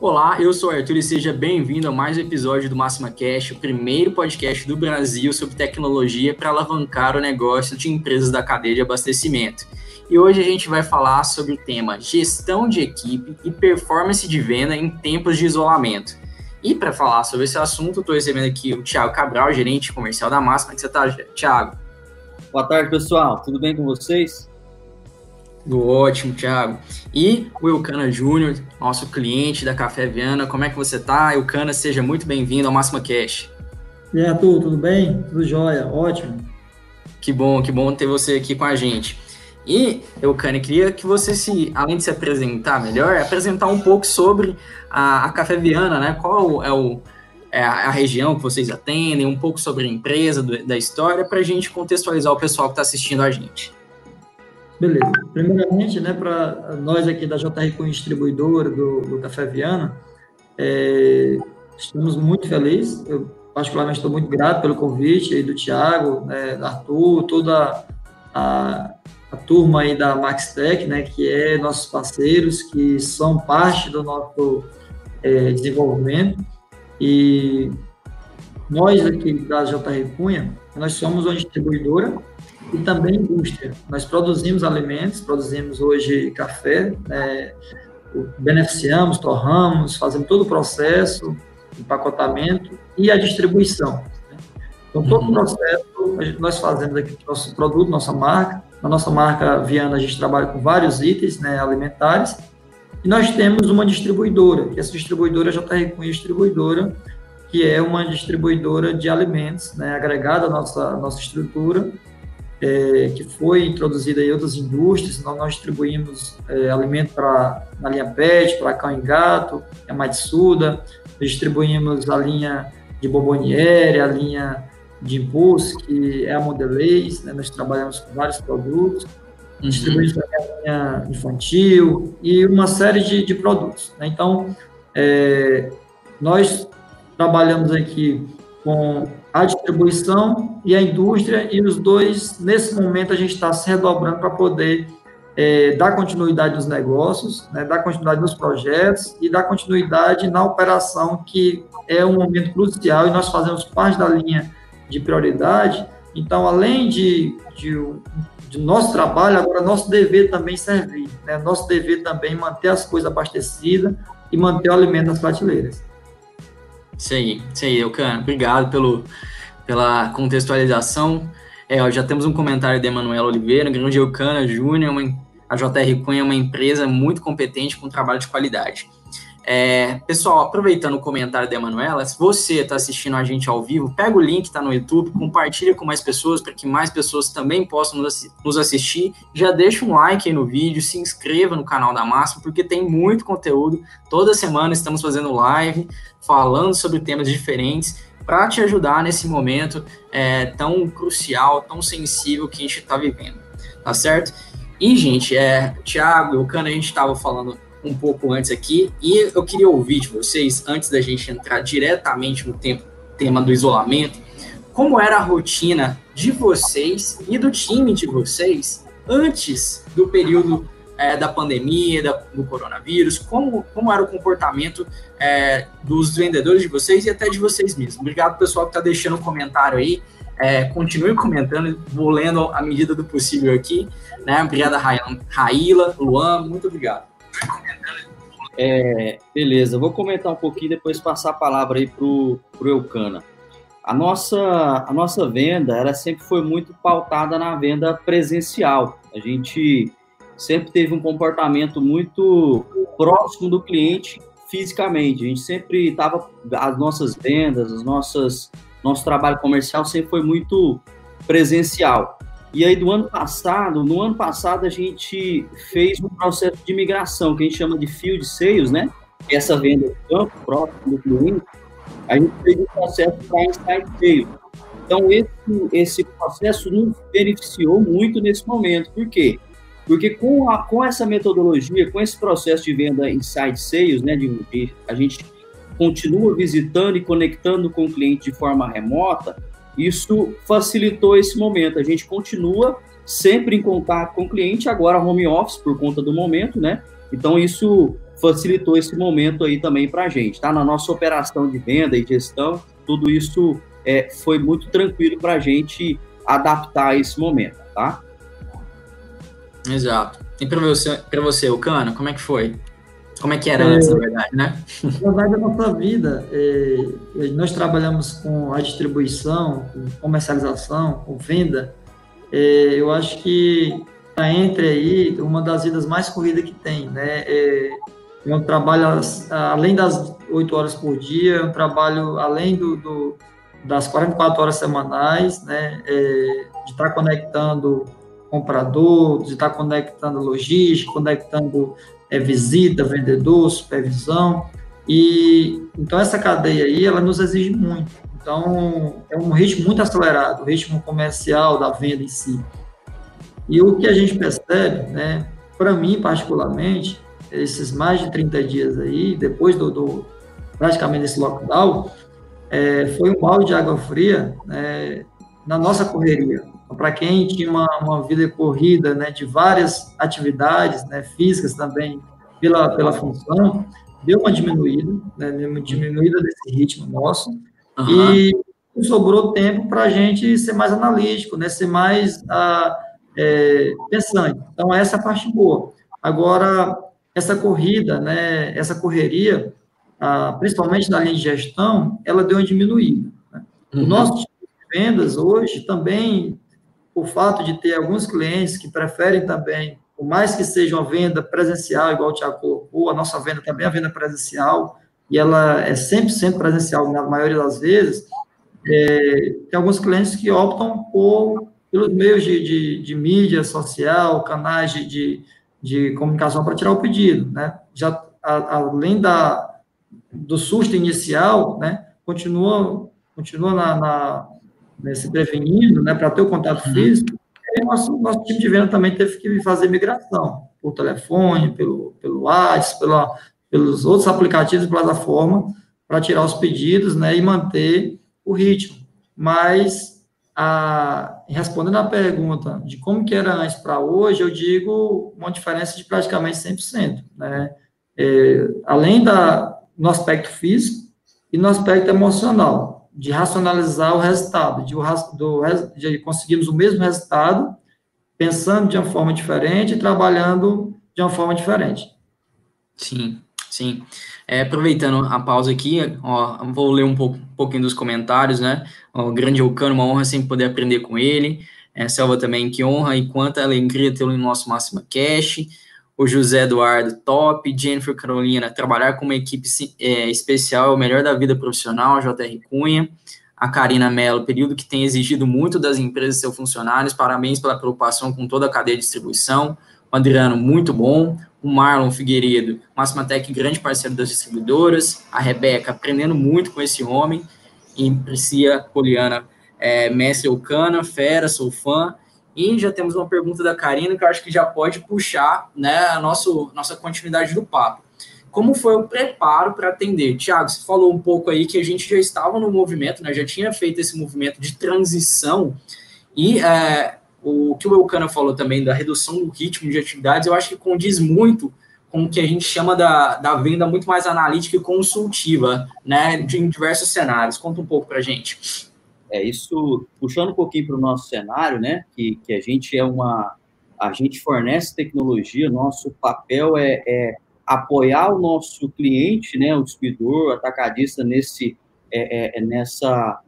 Olá, eu sou o Arthur e seja bem-vindo a mais um episódio do Máxima Cash, o primeiro podcast do Brasil sobre tecnologia para alavancar o negócio de empresas da cadeia de abastecimento. E hoje a gente vai falar sobre o tema gestão de equipe e performance de venda em tempos de isolamento. E para falar sobre esse assunto, estou recebendo aqui o Thiago Cabral, gerente comercial da Máxima. É que você está, Thiago? Boa tarde, pessoal. Tudo bem com vocês? Tudo ótimo, Thiago. E o Eucana Júnior, nosso cliente da Café Viana. Como é que você está? Eucana, seja muito bem-vindo ao Máxima Cash. E aí, Arthur, tudo bem? Tudo jóia, ótimo. Que bom, que bom ter você aqui com a gente. E, Eucana, queria que você se, além de se apresentar melhor, apresentar um pouco sobre a, a Café Viana, né? Qual é o é a região que vocês atendem, um pouco sobre a empresa, do, da história, para a gente contextualizar o pessoal que está assistindo a gente. Beleza. Primeiramente, né, para nós aqui da JR Cunha Distribuidora do, do Café Viana, é, estamos muito felizes. Eu, particularmente, estou muito grato pelo convite aí do Tiago, né, Arthur, toda a, a turma aí da Maxtech, né, que é nossos parceiros, que são parte do nosso é, desenvolvimento. E nós aqui da JR Cunha, nós somos uma distribuidora e também indústria. Nós produzimos alimentos, produzimos hoje café, né, beneficiamos, torramos, fazemos todo o processo, empacotamento e a distribuição. Né? Então, todo uhum. o processo nós fazemos aqui nosso produto, nossa marca. Na nossa marca Viana, a gente trabalha com vários itens né, alimentares. E nós temos uma distribuidora, que essa distribuidora já está Cunha Distribuidora, que é uma distribuidora de alimentos, né, agregada à nossa, nossa estrutura, é, que foi introduzida em outras indústrias. Então, nós distribuímos é, alimento para na linha PET, para cão e gato, a Matsuda, distribuímos a linha de Boboniere, a linha de Impulso, que é a Modelês, né? nós trabalhamos com vários produtos, uhum. distribuímos a linha infantil e uma série de, de produtos. Né? Então, é, nós trabalhamos aqui com a distribuição e a indústria, e os dois, nesse momento, a gente está se redobrando para poder é, dar continuidade nos negócios, né, dar continuidade nos projetos e dar continuidade na operação, que é um momento crucial e nós fazemos parte da linha de prioridade. Então, além de, de, de nosso trabalho, agora nosso dever também servir, né, nosso dever também manter as coisas abastecidas e manter o alimento nas prateleiras. Isso aí, isso aí, Eucana. Obrigado pelo, pela contextualização. É, já temos um comentário de Emanuel Oliveira, grande Eucana Júnior, a JR Cunha é uma empresa muito competente com trabalho de qualidade. É, pessoal, aproveitando o comentário da Emanuela, se você está assistindo a gente ao vivo, pega o link, está no YouTube, compartilha com mais pessoas para que mais pessoas também possam nos assistir. Já deixa um like aí no vídeo, se inscreva no canal da Máxima, porque tem muito conteúdo. Toda semana estamos fazendo live, falando sobre temas diferentes para te ajudar nesse momento é, tão crucial, tão sensível que a gente está vivendo. Tá certo? E, gente, é, Thiago e o Cana, a gente estava falando um pouco antes aqui, e eu queria ouvir de vocês, antes da gente entrar diretamente no tempo, tema do isolamento, como era a rotina de vocês e do time de vocês antes do período é, da pandemia, da, do coronavírus, como, como era o comportamento é, dos vendedores de vocês e até de vocês mesmos. Obrigado, pessoal, que está deixando um comentário aí. É, continue comentando, vou lendo à medida do possível aqui. Né? Obrigado, Raíla, Luan, muito obrigado. É, beleza, vou comentar um pouquinho depois passar a palavra aí pro, pro Eucana. A nossa, a nossa venda, ela sempre foi muito pautada na venda presencial. A gente sempre teve um comportamento muito próximo do cliente fisicamente. A gente sempre estava as nossas vendas, as nossas nosso trabalho comercial sempre foi muito presencial. E aí, do ano passado, no ano passado, a gente fez um processo de migração, que a gente chama de field sales, né? Essa venda de campo, próximo do cliente, a gente fez um processo para inside sales. Então, esse, esse processo nos beneficiou muito nesse momento. Por quê? Porque com, a, com essa metodologia, com esse processo de venda inside sales, né, de, de, a gente continua visitando e conectando com o cliente de forma remota, isso facilitou esse momento. A gente continua sempre em contato com o cliente, agora home office por conta do momento, né? Então isso facilitou esse momento aí também para a gente, tá? Na nossa operação de venda e gestão, tudo isso é, foi muito tranquilo para a gente adaptar a esse momento, tá? Exato. E para você, para você, o Cano, como é que foi? Como é que era antes, é, na verdade, né? Na verdade, a nossa vida, é, nós trabalhamos com a distribuição, com comercialização, com venda. É, eu acho que está entre aí uma das vidas mais corridas que tem, né? É, é um trabalho além das oito horas por dia, é um trabalho além do, do das 44 horas semanais, né? É, de estar tá conectando comprador, de estar tá conectando logística, conectando é, visita, vendedor, supervisão. E então essa cadeia aí, ela nos exige muito. Então é um ritmo muito acelerado, o ritmo comercial da venda em si. E o que a gente percebe, né, para mim particularmente, esses mais de 30 dias aí, depois do, do praticamente esse lockdown, é, foi um balde de água fria né, na nossa correria. Então, para quem tinha uma, uma vida corrida, né, de várias atividades, né, físicas também, pela, pela função, deu uma diminuída, né, uma diminuída desse ritmo nosso, uhum. e sobrou tempo para a gente ser mais analítico, né, ser mais ah, é, pensante. Então, essa é a parte boa. Agora, essa corrida, né, essa correria, ah, principalmente na linha de gestão, ela deu uma diminuída. Né? Uhum. O nosso tipo de vendas hoje também o fato de ter alguns clientes que preferem também, por mais que seja uma venda presencial, igual o Tiago colocou, a nossa venda também é a venda presencial, e ela é 100% presencial na maioria das vezes, é, tem alguns clientes que optam por, pelos meios de, de, de mídia social, canais de, de, comunicação para tirar o pedido, né? Já, a, além da, do susto inicial, né, continua, continua na, na né, se prevenindo, né, para ter o contato uhum. físico, e nosso, nosso time de venda também teve que fazer migração por telefone, pelo, pelo WhatsApp, pela, pelos outros aplicativos de plataforma, para tirar os pedidos né, e manter o ritmo. Mas, a, respondendo à pergunta de como que era antes para hoje, eu digo uma diferença de praticamente 100%. Né? É, além da, no aspecto físico e no aspecto emocional de racionalizar o resultado, de, do, de conseguirmos o mesmo resultado, pensando de uma forma diferente e trabalhando de uma forma diferente. Sim, sim. É, aproveitando a pausa aqui, ó, vou ler um, pouco, um pouquinho dos comentários, né? O grande Ocano, uma honra sempre poder aprender com ele. É, Selva também, que honra e quanta alegria tê-lo em nosso Máxima Cash o José Eduardo, top, Jennifer Carolina, trabalhar com uma equipe é, especial é o melhor da vida profissional, JR Cunha, a Karina Mello, período que tem exigido muito das empresas e seus funcionários, parabéns pela preocupação com toda a cadeia de distribuição, o Adriano, muito bom, o Marlon Figueiredo, Máxima-Tech, grande parceiro das distribuidoras, a Rebeca, aprendendo muito com esse homem, e Priscila Poliana, é, mestre Ocana, fera, sou fã, já temos uma pergunta da Karina que eu acho que já pode puxar né, a nosso, nossa continuidade do papo. Como foi o preparo para atender? Tiago, você falou um pouco aí que a gente já estava no movimento, né, já tinha feito esse movimento de transição, e é, o que o Elcana falou também da redução do ritmo de atividades, eu acho que condiz muito com o que a gente chama da, da venda muito mais analítica e consultiva, né, em diversos cenários. Conta um pouco para a gente. É, isso, puxando um pouquinho para o nosso cenário, né, que, que a gente é uma, a gente fornece tecnologia, nosso papel é, é apoiar o nosso cliente, né, o distribuidor, o atacadista nesse, é, é, é, nessa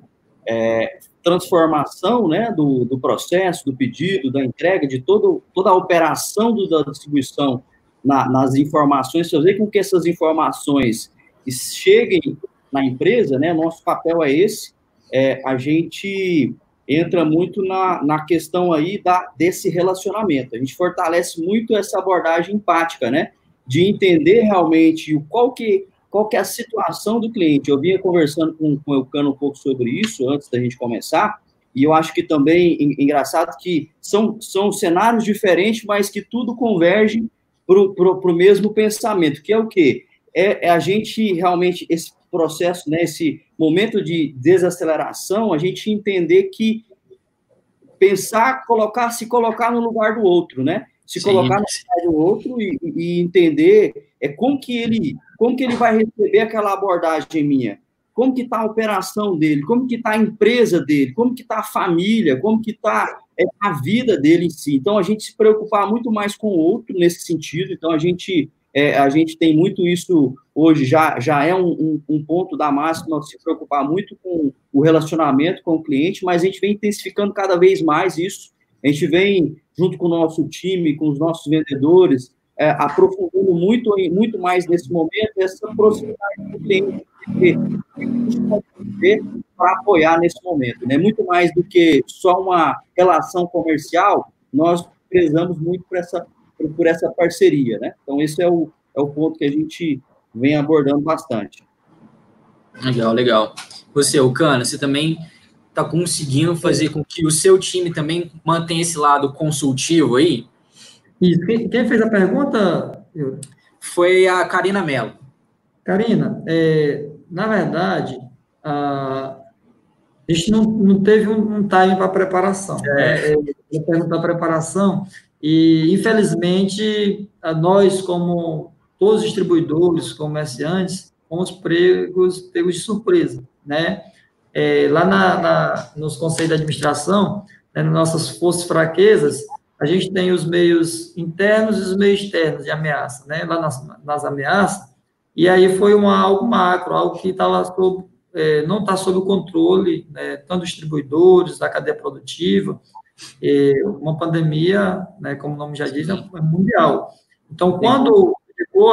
é, transformação, né, do, do processo, do pedido, da entrega, de todo, toda a operação do, da distribuição na, nas informações, fazer com que essas informações cheguem na empresa, né, nosso papel é esse, é, a gente entra muito na, na questão aí da, desse relacionamento. A gente fortalece muito essa abordagem empática, né? De entender realmente qual que, qual que é a situação do cliente. Eu vinha conversando com, com o Eucano um pouco sobre isso antes da gente começar, e eu acho que também engraçado que são, são cenários diferentes, mas que tudo converge para o mesmo pensamento, que é o quê? É, é a gente realmente, esse processo, né, esse momento de desaceleração, a gente entender que pensar, colocar, se colocar no lugar do outro, né? se Sim. colocar no lugar do outro e, e, entender é como que ele como que ele vai receber aquela abordagem minha, como que está a operação dele, como que está a empresa dele, como que está a família, como que está é, a vida dele em si. Então a gente se preocupar muito mais com o outro nesse sentido. Então a gente é, a gente tem muito isso hoje, já, já é um, um, um ponto da máxima se preocupar muito com o relacionamento com o cliente, mas a gente vem intensificando cada vez mais isso. A gente vem, junto com o nosso time, com os nossos vendedores, é, aprofundando muito, muito mais nesse momento essa proximidade com o cliente para apoiar nesse momento. Né? Muito mais do que só uma relação comercial, nós prezamos muito por essa por essa parceria, né? Então, esse é o, é o ponto que a gente vem abordando bastante. Legal, legal. Você, o Cana, você também está conseguindo fazer com que o seu time também mantenha esse lado consultivo aí? Isso. Quem, quem fez a pergunta? Foi a Karina Mello. Karina, é, na verdade, a, a gente não, não teve um, um time para preparação. É. Né? Eu pergunto a preparação, e, infelizmente, nós, como todos os distribuidores, comerciantes, fomos pregos, pegos de surpresa, né? É, lá na, na, nos conselhos de administração, né, nas nossas forças fraquezas, a gente tem os meios internos e os meios externos de ameaça, né? Lá nas, nas ameaças, e aí foi uma, algo macro, algo que estava sob, é, não está sob o controle, né, tanto dos distribuidores, da cadeia produtiva, uma pandemia, né, como o nome já diz, é, mundial. Então, quando chegou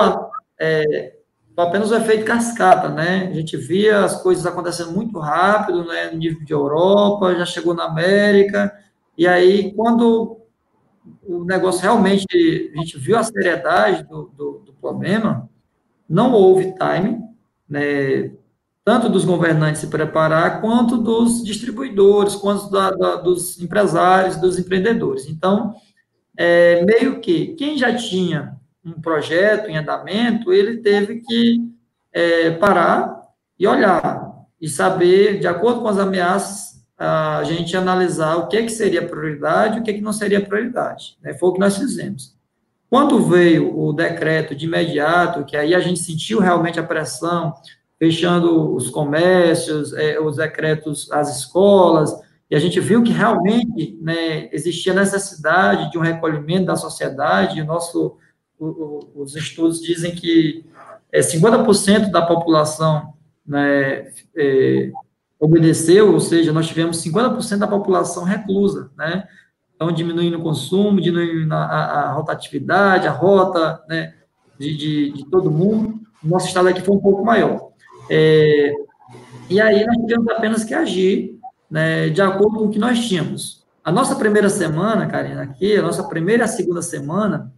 é, apenas o efeito cascata, né? A gente via as coisas acontecendo muito rápido, né? No nível de Europa, já chegou na América, e aí, quando o negócio realmente, a gente viu a seriedade do, do, do problema, não houve time, né? Tanto dos governantes se preparar, quanto dos distribuidores, quanto da, da, dos empresários, dos empreendedores. Então, é, meio que quem já tinha um projeto em andamento, ele teve que é, parar e olhar e saber, de acordo com as ameaças, a gente analisar o que, é que seria prioridade e o que, é que não seria prioridade. Né? Foi o que nós fizemos. Quando veio o decreto de imediato, que aí a gente sentiu realmente a pressão fechando os comércios, é, os decretos, as escolas, e a gente viu que realmente né, existia necessidade de um recolhimento da sociedade, e o nosso, o, o, os estudos dizem que é, 50% da população né, é, obedeceu, ou seja, nós tivemos 50% da população reclusa, né? Então, diminuindo o consumo, diminuindo a, a, a rotatividade, a rota né, de, de, de todo mundo. Nosso estado aqui foi um pouco maior. É, e aí nós tivemos apenas que agir né, de acordo com o que nós tínhamos. A nossa primeira semana, Karina, aqui, a nossa primeira e a segunda semana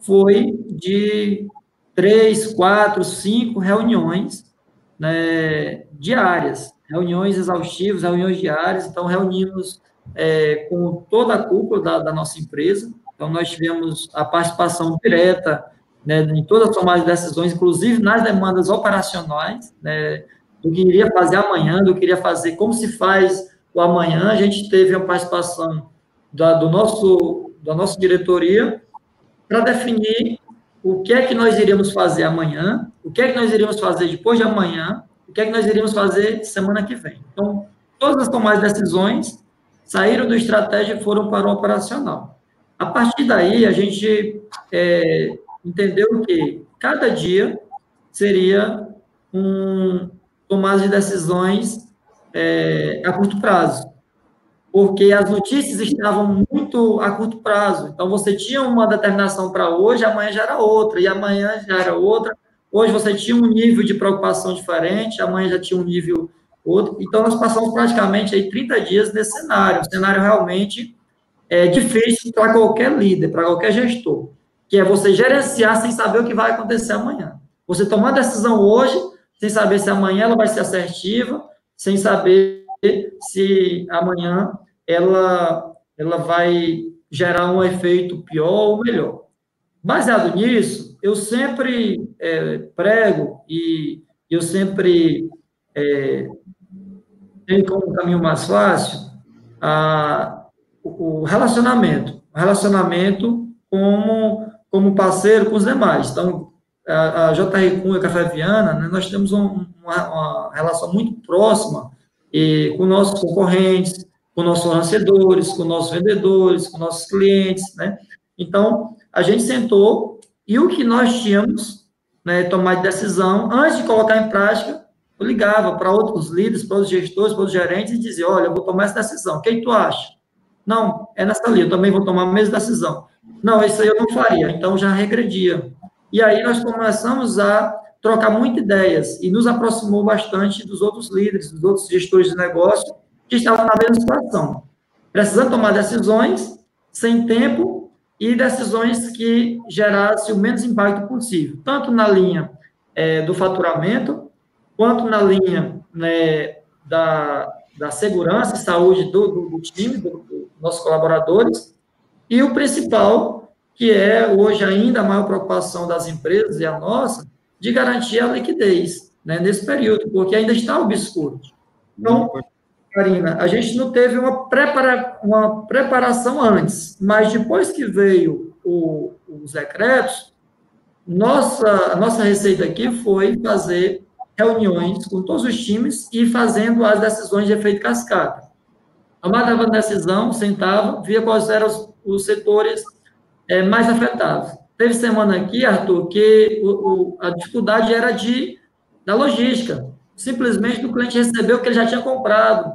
foi de três, quatro, cinco reuniões né, diárias, reuniões exaustivas, reuniões diárias. Então, reunimos é, com toda a cúpula da, da, nossa empresa. Então, nós tivemos a participação direta né, em todas as tomadas de decisões, inclusive nas demandas operacionais, né, do que iria fazer amanhã, do que iria fazer, como se faz o amanhã. A gente teve a participação da, do nosso, da nossa diretoria para definir o que é que nós iríamos fazer amanhã, o que é que nós iríamos fazer depois de amanhã, o que é que nós iríamos fazer semana que vem. Então, todas as tomadas de decisões saíram do estratégia e foram para o operacional. A partir daí, a gente é, entendeu que cada dia seria um tomada de decisões é, a curto prazo, porque as notícias estavam muito a curto prazo. Então, você tinha uma determinação para hoje, amanhã já era outra, e amanhã já era outra. Hoje você tinha um nível de preocupação diferente, amanhã já tinha um nível outro. Então, nós passamos praticamente aí 30 dias nesse cenário, um cenário realmente é, difícil para qualquer líder, para qualquer gestor que é você gerenciar sem saber o que vai acontecer amanhã. Você tomar decisão hoje, sem saber se amanhã ela vai ser assertiva, sem saber se amanhã ela, ela vai gerar um efeito pior ou melhor. Baseado nisso, eu sempre é, prego e eu sempre é, tenho como caminho mais fácil a, o relacionamento. O relacionamento como, como parceiro com os demais. Então, a, JR Cunha Café Viana, né, nós temos um, uma, uma, relação muito próxima e, com nossos concorrentes, com nossos fornecedores, com nossos vendedores, com nossos clientes, né? Então, a gente sentou e o que nós tínhamos, né, tomar de decisão, antes de colocar em prática, eu ligava para outros líderes, para outros gestores, para outros gerentes e dizia, olha, eu vou tomar essa decisão, o que, tu acha? Não, é nessa linha, eu também vou tomar a mesma decisão. Não, isso aí eu não faria, então já regredia. E aí nós começamos a trocar muitas ideias e nos aproximou bastante dos outros líderes, dos outros gestores de negócio que estavam na mesma situação, precisando tomar decisões sem tempo e decisões que gerassem o menos impacto possível, tanto na linha é, do faturamento, quanto na linha né, da, da segurança e saúde do, do, do time, dos do nossos colaboradores, e o principal, que é hoje ainda a maior preocupação das empresas e a nossa, de garantir a liquidez né, nesse período, porque ainda está obscuro. Então, Karina, a gente não teve uma, prepara, uma preparação antes, mas depois que veio o, os decretos, nossa, nossa receita aqui foi fazer reuniões com todos os times e fazendo as decisões de efeito cascata. Tomada a decisão, sentava, via quais eram os, os setores é, mais afetados. Teve semana aqui, Arthur, que o, o, a dificuldade era de da logística. Simplesmente o cliente recebeu o que ele já tinha comprado.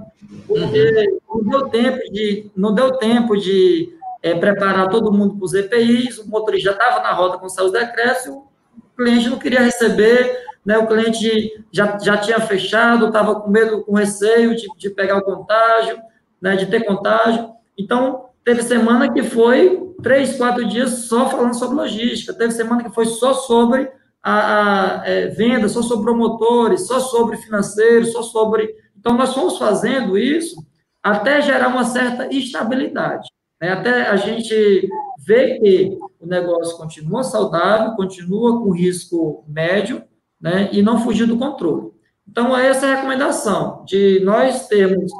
Porque não deu tempo de, não deu tempo de é, preparar todo mundo para os EPIs, o motorista já estava na roda com seus decretos, o cliente não queria receber, né, o cliente já, já tinha fechado, estava com medo, com receio de, de pegar o contágio, né, de ter contágio. Então, teve semana que foi três, quatro dias só falando sobre logística, teve semana que foi só sobre a, a é, venda, só sobre promotores, só sobre financeiros, só sobre. Então, nós fomos fazendo isso até gerar uma certa estabilidade, né? até a gente ver que o negócio continua saudável, continua com risco médio, né, e não fugir do controle. Então, é essa é a recomendação, de nós termos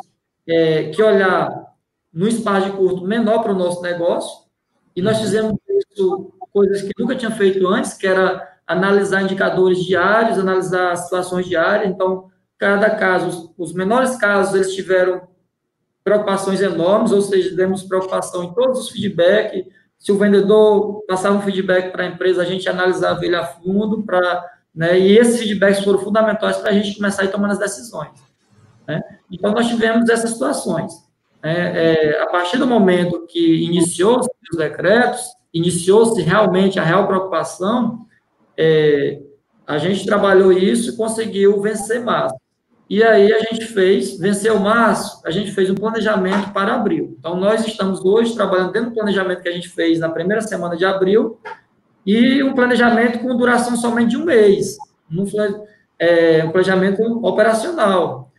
é, que olhar no espaço de curto menor para o nosso negócio, e nós fizemos isso, coisas que nunca tinha feito antes, que era analisar indicadores diários, analisar situações diárias, então, cada caso, os menores casos, eles tiveram preocupações enormes, ou seja, demos preocupação em todos os feedbacks, se o vendedor passava um feedback para a empresa, a gente analisava ele a fundo para né? E esses feedbacks foram fundamentais para a gente começar a tomando as decisões. Né? Então, nós tivemos essas situações. É, é, a partir do momento que iniciou-se os decretos, iniciou-se realmente a real preocupação, é, a gente trabalhou isso e conseguiu vencer março. E aí a gente fez, venceu março, a gente fez um planejamento para abril. Então, nós estamos hoje trabalhando dentro do planejamento que a gente fez na primeira semana de abril, e um planejamento com duração somente de um mês, um, é, planejamento operacional.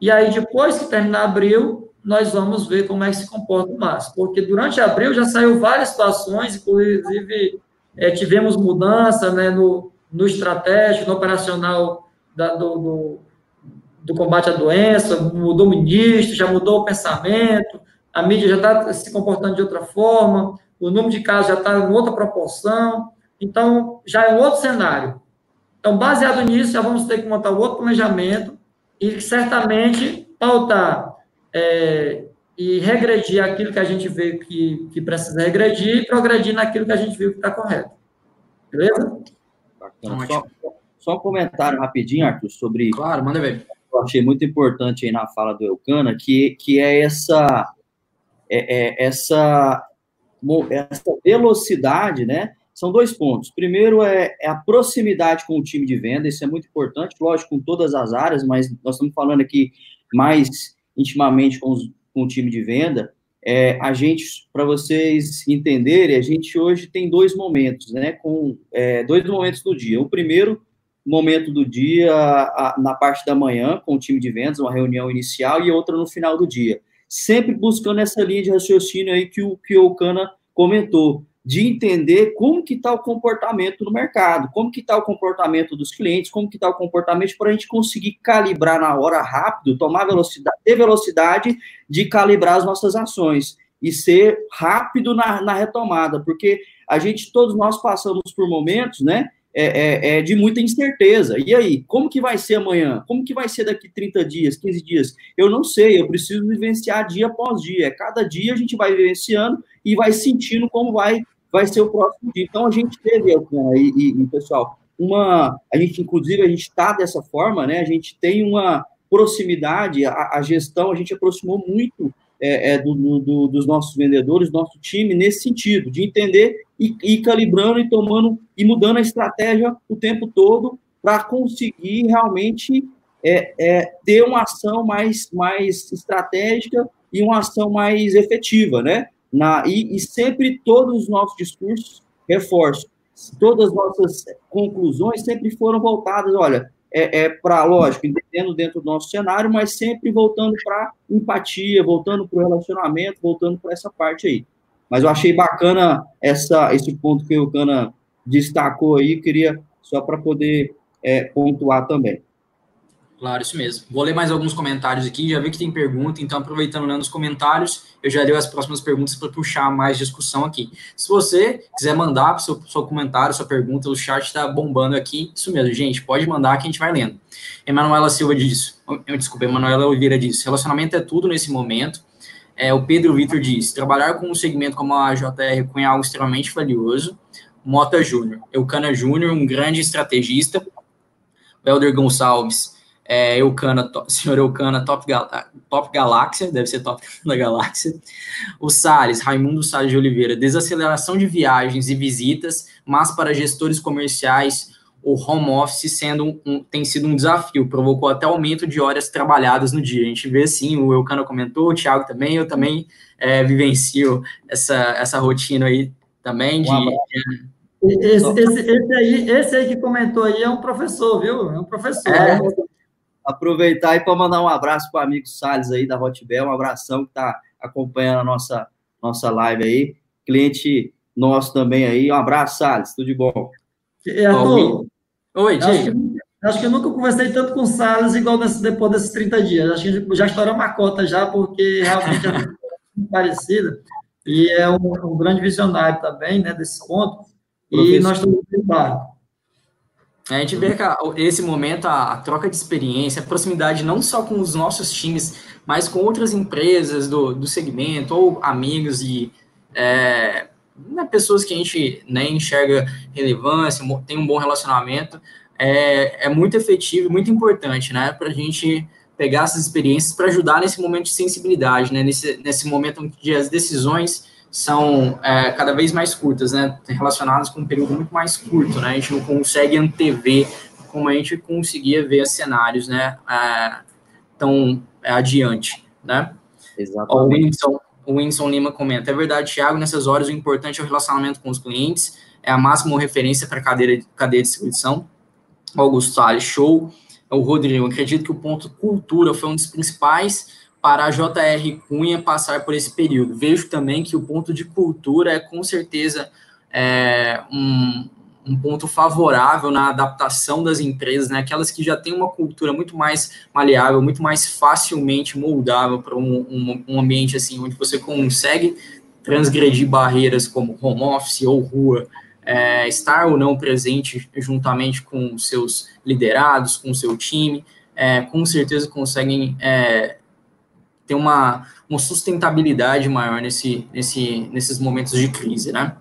E aí, depois que terminar abril, nós vamos ver como é que se comporta o março, porque durante abril já saiu várias situações, inclusive é, tivemos mudança né, no, no estratégico, no operacional da, do, do, do, combate à doença, mudou o ministro, já mudou o pensamento, a mídia já está se comportando de outra forma, o número de casos já está em outra proporção, então já é um outro cenário. Então, baseado nisso, já vamos ter que montar outro planejamento e certamente pautar é, e regredir aquilo que a gente vê que, que precisa regredir e progredir naquilo que a gente viu que está correto. Beleza? Só, só, um comentário rapidinho, Arthur, sobre. Claro, manda ver. Eu achei muito importante aí na fala do Eucana, que, que é essa. É, é essa essa velocidade, né? São dois pontos. Primeiro é, é, a proximidade com o time de venda, isso é muito importante, lógico, com todas as áreas, mas nós estamos falando aqui mais intimamente com, os, com o time de venda. É, a gente, para vocês entenderem, a gente hoje tem dois momentos, né? Com é, dois momentos do dia. O primeiro momento do dia, a, na parte da manhã, com o time de vendas, uma reunião inicial, e outra no final do dia sempre buscando essa linha de raciocínio aí que o, que o Cana comentou, de entender como que está o comportamento no mercado, como que está o comportamento dos clientes, como que está o comportamento para a gente conseguir calibrar na hora rápido, tomar velocidade, ter velocidade de calibrar as nossas ações. e ser rápido na, na retomada, porque a gente, todos nós passamos por momentos, né, é, é, é, de muita incerteza. E aí, como que vai ser amanhã? Como que vai ser daqui 30 dias, 15 dias? Eu não sei, eu preciso vivenciar dia após dia. Cada dia a gente vai vivenciando e vai sentindo como vai, vai ser o próximo dia. Então a gente teve, e, e, e pessoal, uma. A gente, inclusive, a gente está dessa forma, né? A gente tem uma proximidade, a, a gestão, a gente aproximou muito é, é, do, do, dos nossos vendedores, nosso time, nesse sentido, de entender e ir calibrando e tomando e mudando a estratégia o tempo todo para conseguir realmente é, é, ter uma ação mais, mais estratégica e uma ação mais efetiva, né? Na, e, e sempre todos os nossos discursos, reforço, todas as nossas conclusões sempre foram voltadas, olha, é, é para, lógico, entendendo dentro do nosso cenário, mas sempre voltando para empatia, voltando para o relacionamento, voltando para essa parte aí. Mas eu achei bacana essa, esse ponto que o Cana destacou aí, queria só para poder é, pontuar também. Claro, isso mesmo. Vou ler mais alguns comentários aqui, já vi que tem pergunta, então aproveitando lendo os comentários, eu já leio as próximas perguntas para puxar mais discussão aqui. Se você quiser mandar seu, seu comentário, sua pergunta, o chat está bombando aqui. Isso mesmo, gente, pode mandar que a gente vai lendo. Emanuela Silva diz, desculpa, Emanuela Oliveira diz, relacionamento é tudo nesse momento. É, o Pedro Vitor diz, trabalhar com um segmento como a JR Cunha é algo extremamente valioso. Mota Júnior, Eucana Júnior, um grande estrategista. Helder Gonçalves, é, Eucana, senhor Eucana, top, top Galáxia, deve ser top da Galáxia. O Salles, Raimundo Salles de Oliveira, desaceleração de viagens e visitas, mas para gestores comerciais, o home office sendo um, tem sido um desafio, provocou até aumento de horas trabalhadas no dia. A gente vê assim, o Eucana comentou, o Thiago também, eu também é, vivencio essa, essa rotina aí também de. esse, esse, esse, aí, esse aí que comentou aí é um professor, viu? É um professor. É, né? Aproveitar e para mandar um abraço para o amigo Salles aí da Hotbel, um abração que está acompanhando a nossa, nossa live aí. Cliente nosso também aí. Um abraço, Salles, tudo de bom. É, Arthur, Oi, diga. Acho que eu nunca conversei tanto com o Salles igual nesse, depois desses 30 dias. Acho que já estouramos a cota já, porque realmente é muito parecida. E é um, um, grande visionário também, né, desse ponto. Professor. E nós estamos a gente vê que esse momento, a, a, troca de experiência, a proximidade não só com os nossos times, mas com outras empresas do, do segmento, ou amigos e é, né, pessoas que a gente nem enxerga relevância, tem um bom relacionamento, é, é muito efetivo muito importante, né, para a gente pegar essas experiências para ajudar nesse momento de sensibilidade, né, nesse, nesse momento onde as decisões são é, cada vez mais curtas, né? Relacionadas com um período muito mais curto, né? A gente não consegue antever como a gente conseguia ver cenários, né? É, tão adiante, né? Exatamente. O Winston, o Winston Lima comenta: é verdade, Thiago, nessas horas o importante é o relacionamento com os clientes, é a máxima referência para a cadeia, cadeia de distribuição. Augusto Salles, show. O Rodrigo, acredito que o ponto cultura foi um dos principais para a JR Cunha passar por esse período. Vejo também que o ponto de cultura é com certeza é, um, um, ponto favorável na adaptação das empresas, né? aquelas que já têm uma cultura muito mais maleável, muito mais facilmente moldável para um, um, um ambiente assim, onde você consegue transgredir barreiras como home office ou rua, é, estar ou não presente juntamente com seus liderados, com seu time, é, com certeza conseguem é, ter uma, uma sustentabilidade maior nesse, nesse, nesses momentos de crise, né?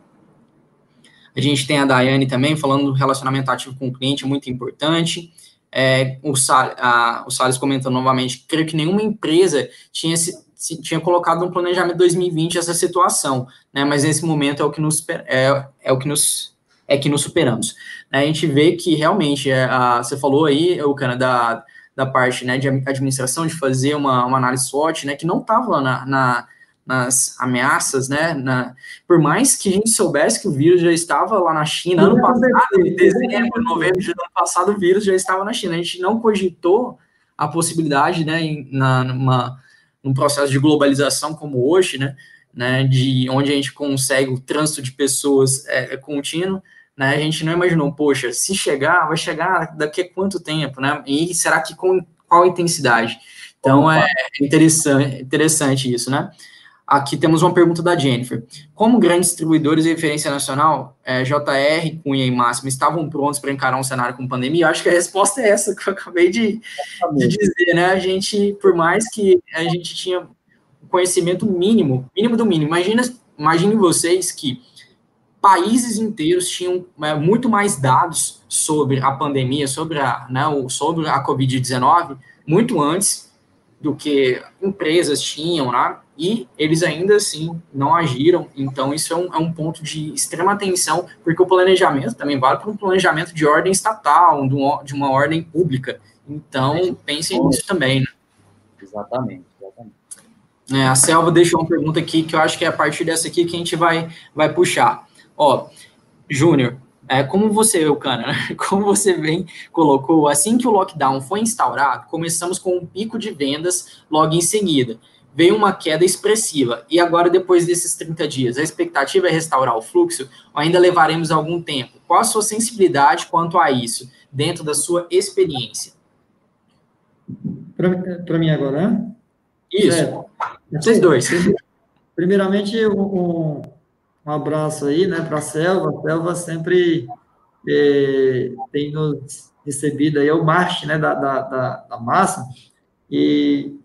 A gente tem a Daiane também falando do relacionamento ativo com o cliente, é muito importante. É, o, Sal, a, o Salles comentando novamente, creio que nenhuma empresa tinha, se, se, tinha colocado no planejamento 2020 essa situação, né? Mas nesse momento é o que nos, é, é o que nos é que nos superamos. A gente vê que realmente, é, a, você falou aí, o Canadá da parte né, de administração, de fazer uma, uma análise SWOT, né, que não estava na, na, nas ameaças, né, na, por mais que a gente soubesse que o vírus já estava lá na China, ano passado, em dezembro, novembro de ano passado, o vírus já estava na China, a gente não cogitou a possibilidade, né, em, na, numa, num processo de globalização como hoje, né, né, de onde a gente consegue o trânsito de pessoas é, é contínuo, né? A gente não imaginou, poxa, se chegar, vai chegar daqui a quanto tempo, né? E será que com qual intensidade? Então é interessante, interessante isso, né? Aqui temos uma pergunta da Jennifer. Como grandes distribuidores de referência nacional, é, JR, Cunha e Máximo, estavam prontos para encarar um cenário com pandemia? Eu acho que a resposta é essa que eu acabei de, de, dizer, né? A gente, por mais que a gente tinha conhecimento mínimo, mínimo do mínimo, imagina, imagine vocês que países inteiros tinham é, muito mais dados sobre a pandemia, sobre a, né, sobre a Covid-19, muito antes do que empresas tinham, né? e eles ainda assim não agiram. Então, isso é um, é um, ponto de extrema atenção, porque o planejamento também vale para um planejamento de ordem estatal, de uma ordem pública. Então, pensem nisso também. Né? Exatamente, exatamente. É, a Selva deixou uma pergunta aqui que eu acho que é a partir dessa aqui que a gente vai, vai puxar. Ó, Júnior, é, como você, Eucana, né? como você bem colocou, assim que o lockdown foi instaurado, começamos com um pico de vendas logo em seguida veio uma queda expressiva. E agora, depois desses 30 dias, a expectativa é restaurar o fluxo ou ainda levaremos algum tempo? Qual a sua sensibilidade quanto a isso, dentro da sua experiência? Para mim agora, né? Isso. É. Vocês dois. Primeiramente, um, um abraço aí, né, para a Selva. A Selva sempre é, tem nos recebido aí, é o Marte, né, da, da, da, massa, e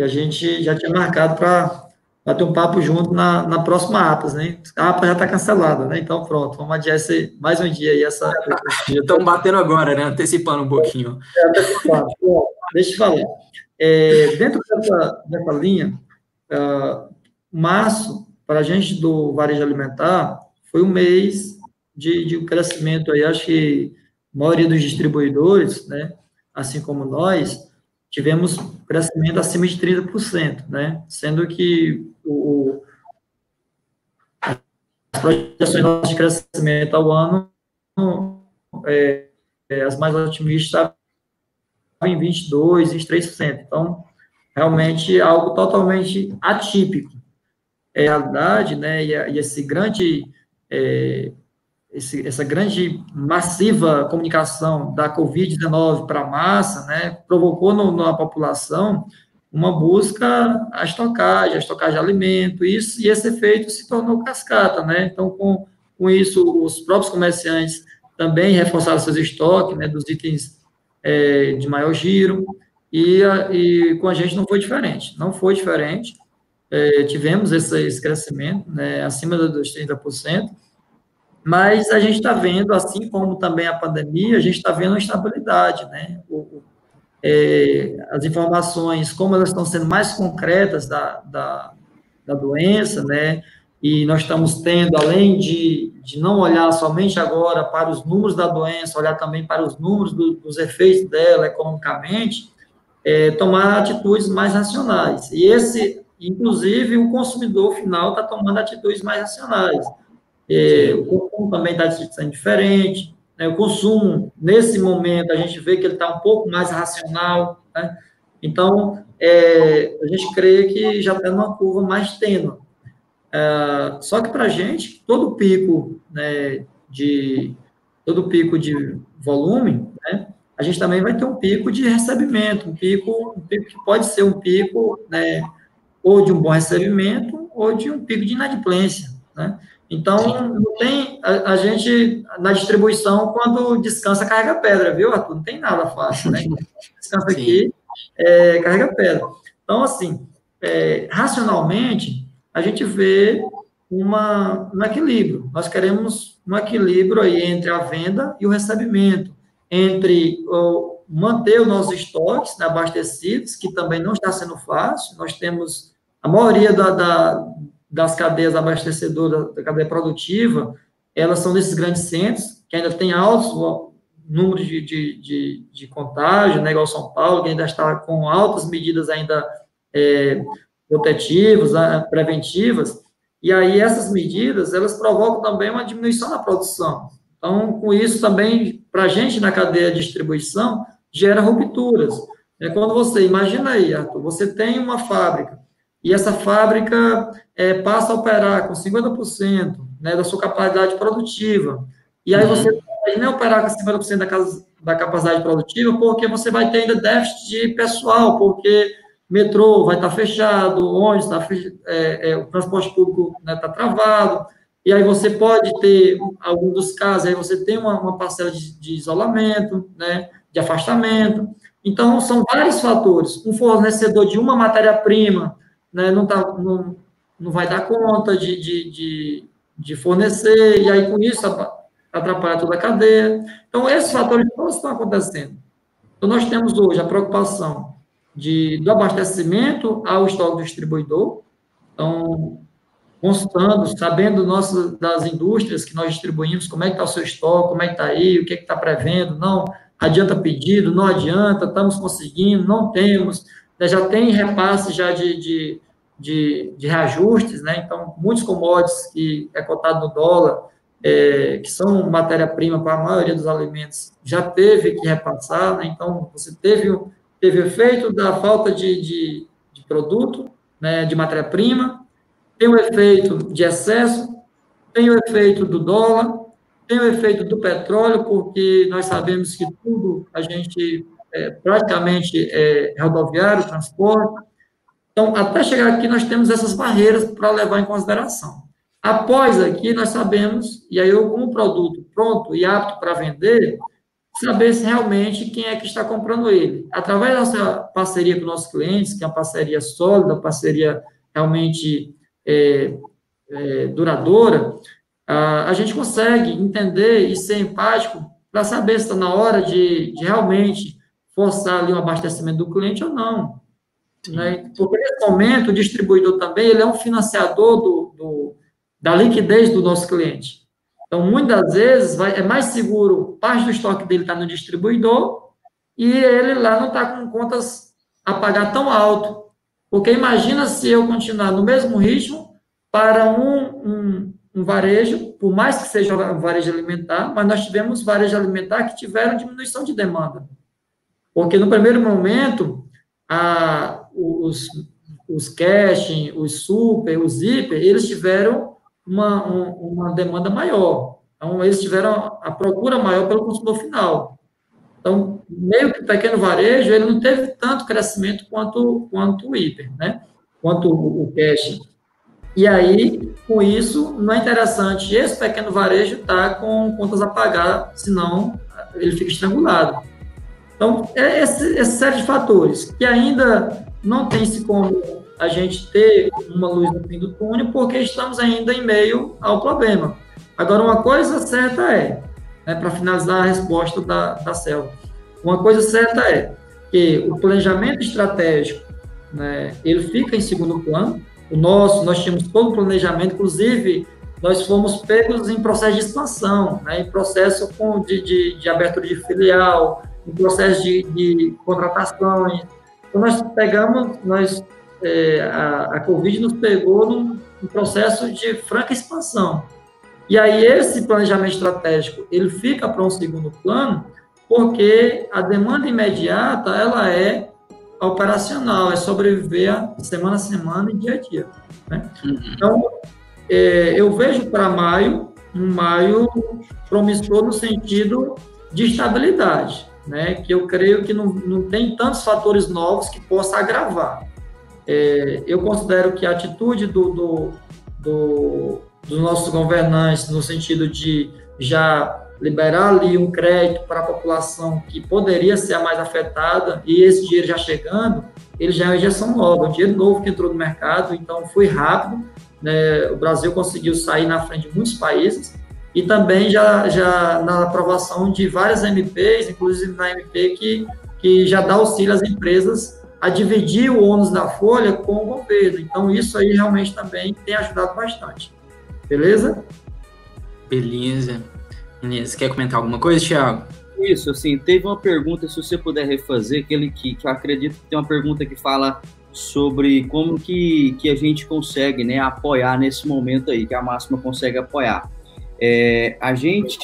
e a gente já tinha marcado para bater um papo junto na, na próxima APAS, né? A APAS já está cancelada, né? Então, pronto, vamos adiar esse, mais um dia aí. Essa... Já estamos batendo agora, né? Antecipando um pouquinho. É, antecipando. deixa eu falar. É, dentro dessa, dessa linha, uh, março, para a gente do varejo alimentar, foi um mês de, de crescimento aí, acho que a maioria dos distribuidores, né, assim como nós, tivemos crescimento acima de 30%, né? Sendo que o, as projeções de crescimento ao ano, é, é, as mais otimistas estavam em 22%, 23%. Então, realmente é algo totalmente atípico. É realidade, né? E, e esse grande é, esse, essa grande massiva comunicação da Covid-19 para a massa, né, provocou no, na população uma busca a estocagem, a estocagem de alimento, isso, e esse efeito se tornou cascata, né, então com, com isso os próprios comerciantes também reforçaram seus estoques, né, dos itens é, de maior giro, e, e com a gente não foi diferente, não foi diferente, é, tivemos esse, esse crescimento, né, acima dos 30%, mas a gente está vendo, assim como também a pandemia, a gente está vendo uma estabilidade, né? O, é, as informações, como elas estão sendo mais concretas da, da, da, doença, né? E nós estamos tendo, além de, de não olhar somente agora para os números da doença, olhar também para os números do, dos efeitos dela economicamente, é, tomar atitudes mais racionais. E esse, inclusive, o consumidor final está tomando atitudes mais racionais. É, o consumo também está sendo diferente. Né? O consumo, nesse momento, a gente vê que ele está um pouco mais racional. Né? Então, é, a gente crê que já está numa curva mais tênue. É, só que para a gente, todo pico né, de todo pico de volume, né, a gente também vai ter um pico de recebimento, um pico, um pico que pode ser um pico né, ou de um bom recebimento ou de um pico de inadimplência. Né? Então, não tem, a, a, gente, na distribuição, quando descansa, carrega pedra, viu, Arthur? Não tem nada fácil, né? Descansa Sim. aqui, é, carrega pedra. Então, assim, é, racionalmente, a gente vê uma, um equilíbrio. Nós queremos um equilíbrio aí entre a venda e o recebimento, entre o, manter os nossos estoques né, abastecidos, que também não está sendo fácil. Nós temos a maioria da, da das cadeias abastecedoras, da cadeia produtiva, elas são desses grandes centros, que ainda tem altos números de, de, de, de contágio, né, igual São Paulo, que ainda está com altas medidas ainda é, protetivas, preventivas, e aí essas medidas, elas provocam também uma diminuição na produção. Então, com isso também, para a gente na cadeia de distribuição, gera rupturas. É quando você, imagina aí, Arthur, você tem uma fábrica e essa fábrica é, passa a operar com 50% né, da sua capacidade produtiva. E aí você pode nem operar com 50% da, casa, da capacidade produtiva, porque você vai ter ainda déficit de pessoal, porque metrô vai estar fechado, ônibus está é, é, o transporte público está né, tá travado, e aí você pode ter, algum dos casos, aí você tem uma, uma parcela de, de, isolamento, né, de afastamento. Então, são vários fatores. Um fornecedor de uma matéria-prima né, não, tá, não, não vai dar conta de, de, de, de fornecer, e aí com isso atrapalha toda a cadeia. Então, esses fatores todos estão acontecendo. Então, nós temos hoje a preocupação de, do abastecimento ao estoque do distribuidor. Então, constando, sabendo nosso, das indústrias que nós distribuímos, como é que está o seu estoque, como é que está aí, o que é está prevendo, não adianta pedido, não adianta, estamos conseguindo, não temos, já tem repasse já de, de, de, de reajustes, né, então, muitos commodities que é cotado no dólar, é, que são matéria-prima para a maioria dos alimentos, já teve que repassar, né, então, você teve, teve efeito da falta de, de, de produto, né, de matéria-prima, tem o efeito de excesso, tem o efeito do dólar, tem o efeito do petróleo, porque nós sabemos que tudo a gente é, praticamente é rodoviário, transporte. Então, até chegar aqui, nós temos essas barreiras para levar em consideração. Após aqui, nós sabemos, e aí eu, com o produto pronto e apto para vender, saber se realmente quem é que está comprando ele. Através da nossa parceria com nossos clientes, que é uma parceria sólida, parceria realmente é, é, duradoura, a, a, gente consegue entender e ser empático para saber se está na hora de, de, realmente forçar ali o abastecimento do cliente ou não. Né? Porque nesse momento, o distribuidor também ele é um financiador do, do, da liquidez do nosso cliente. Então, muitas vezes, vai, é mais seguro parte do estoque dele estar tá no distribuidor e ele lá não está com contas a pagar tão alto porque imagina se eu continuar no mesmo ritmo para um, um, um, varejo, por mais que seja um varejo alimentar, mas nós tivemos varejo alimentar que tiveram diminuição de demanda. Porque no primeiro momento, a, os, os caching, os super, os hiper, eles tiveram uma, uma demanda maior. Então, eles tiveram a procura maior pelo consumidor final. Então, meio que o pequeno varejo, ele não teve tanto crescimento quanto, quanto o hiper, né? Quanto o, o cash. E aí, com isso, não é interessante esse pequeno varejo estar tá com contas a pagar, senão ele fica estrangulado. Então, é esse, essa série de fatores que ainda não tem-se como a gente ter uma luz no fim do túnel, porque estamos ainda em meio ao problema. Agora, uma coisa certa é, né, para finalizar a resposta da, da. Uma coisa certa é que o planejamento estratégico, né, ele fica em segundo plano. O nosso, nós tínhamos todo o planejamento, inclusive nós fomos pegos em processo de expansão, né, em processo de, de, de abertura de filial, em processo de, de contratações. Então, nós pegamos, nós, é, a, a Covid nos pegou num, num processo de franca expansão. E aí esse planejamento estratégico, ele fica para um segundo plano, porque a demanda imediata, ela é operacional, é sobreviver semana a semana e dia a dia. Né? Uhum. Então, é, eu vejo para maio, um maio promissor no sentido de estabilidade, né? que eu creio que não, não tem tantos fatores novos que possa agravar. É, eu considero que a atitude do, do, do dos nossos governantes, no sentido de já liberar ali um crédito para a população que poderia ser a mais afetada, e esse dinheiro já chegando, ele já é uma injeção nova, um dinheiro novo que entrou no mercado, então foi rápido, né? o Brasil conseguiu sair na frente de muitos países, e também já, já na aprovação de várias MPs, inclusive na MP que, que já dá auxílio às empresas a dividir o ônus da folha com o governo. Então, isso aí realmente também tem ajudado bastante. Beleza? Beleza. Beleza. Quer comentar alguma coisa, Thiago? Isso, assim, teve uma pergunta, se você puder refazer, aquele que, que eu acredito que tem uma pergunta que fala sobre como que, que a gente consegue né, apoiar nesse momento aí, que a máxima consegue apoiar. É, a gente.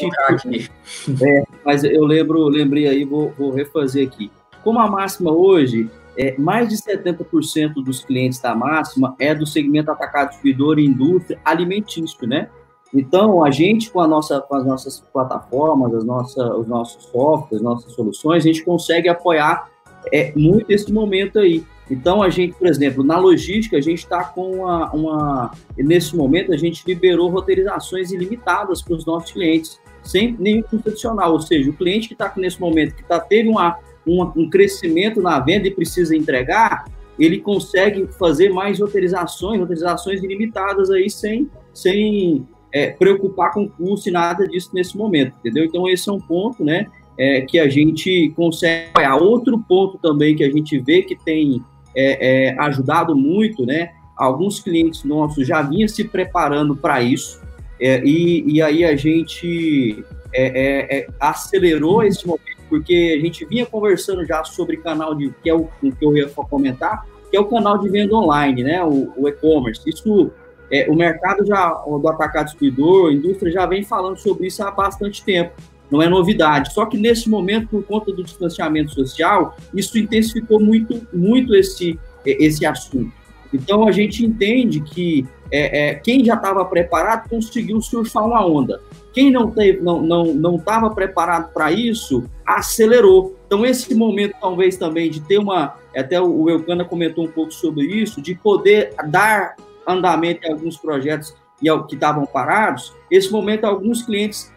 É, mas eu lembro, lembrei aí, vou, vou refazer aqui. Como a máxima hoje é, mais de 70% dos clientes da Máxima é do segmento atacado distribuidor e indústria alimentício, né? Então, a gente, com, a nossa, com as nossas plataformas, as nossas, os nossos softwares, nossas soluções, a gente consegue apoiar é, muito esse momento aí. Então, a gente, por exemplo, na logística, a gente está com uma, uma, Nesse momento, a gente liberou roteirizações ilimitadas para os nossos clientes, sem nenhum custo adicional. Ou seja, o cliente que está nesse momento, que tá, teve uma, uma, um crescimento na venda e precisa entregar, ele consegue fazer mais roteirizações, roteirizações ilimitadas aí, sem, sem é, preocupar com custo e nada disso nesse momento, entendeu? Então, esse é um ponto, né? É, que a gente consegue. Outro ponto também que a gente vê que tem é, é, ajudado muito, né? Alguns clientes nossos já vinham se preparando para isso, é, e, e, aí a gente é, é, acelerou esse momento, porque a gente vinha conversando já sobre canal de, que é o que eu ia comentar, que é o canal de venda online, né? O, o e-commerce. Isso é, o mercado já do atacado distribuidor, a indústria já vem falando sobre isso há bastante tempo. Não é novidade. Só que nesse momento, por conta do distanciamento social, isso intensificou muito, muito esse, esse assunto. Então a gente entende que é, é, quem já estava preparado conseguiu surfar uma onda. Quem não teve, não não não estava preparado para isso acelerou. Então esse momento talvez também de ter uma, até o Eucana comentou um pouco sobre isso, de poder dar andamento em alguns projetos que estavam parados, esse momento alguns clientes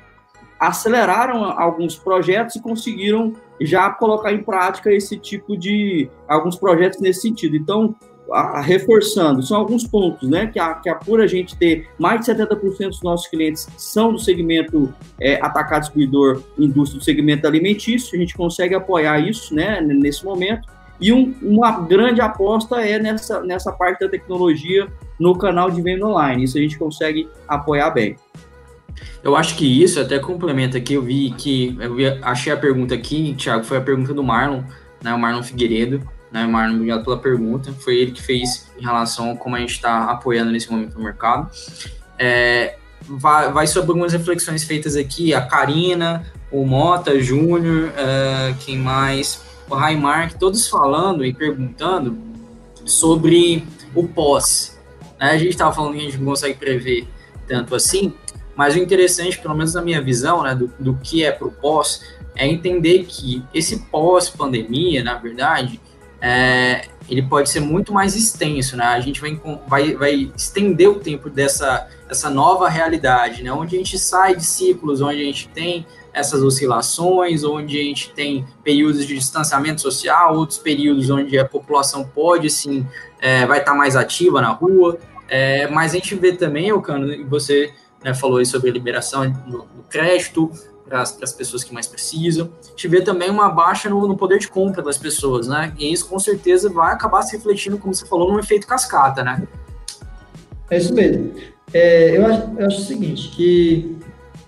aceleraram alguns projetos e conseguiram já colocar em prática esse tipo de alguns projetos nesse sentido. Então, a, reforçando, são alguns pontos, né, que a, que a por a gente ter mais de 70% dos nossos clientes são do segmento é, atacado distribuidor, indústria do segmento alimentício, a gente consegue apoiar isso, né, nesse momento. E um, uma grande aposta é nessa, nessa parte da tecnologia no canal de venda online. Isso a gente consegue apoiar bem. Eu acho que isso até complementa aqui. Eu vi que eu vi, achei a pergunta aqui, Thiago, foi a pergunta do Marlon, né? O Marlon Figueiredo, né? Marlon, obrigado pela pergunta. Foi ele que fez em relação a como a gente está apoiando nesse momento no mercado. É, vai, vai sobre algumas reflexões feitas aqui. A Karina, o Mota Júnior, uh, quem mais? O Raimark, todos falando e perguntando sobre o pós. Né? A gente estava falando que a gente não consegue prever tanto assim, mas o interessante, pelo menos na minha visão, né, do, do que é para o pós, é entender que esse pós-pandemia, na verdade, é, ele pode ser muito mais extenso, né? A gente vai, vai, vai estender o tempo dessa essa nova realidade, né? Onde a gente sai de ciclos, onde a gente tem essas oscilações, onde a gente tem períodos de distanciamento social, outros períodos onde a população pode sim é, vai estar mais ativa na rua, é, mas a gente vê também, Ocano, você né, falou aí sobre a liberação do, do crédito para as pessoas que mais precisam. A gente vê também uma baixa no, no, poder de compra das pessoas, né? E isso com certeza vai acabar se refletindo, como você falou, num efeito cascata, né? É isso mesmo. É, eu, acho, eu acho o seguinte, que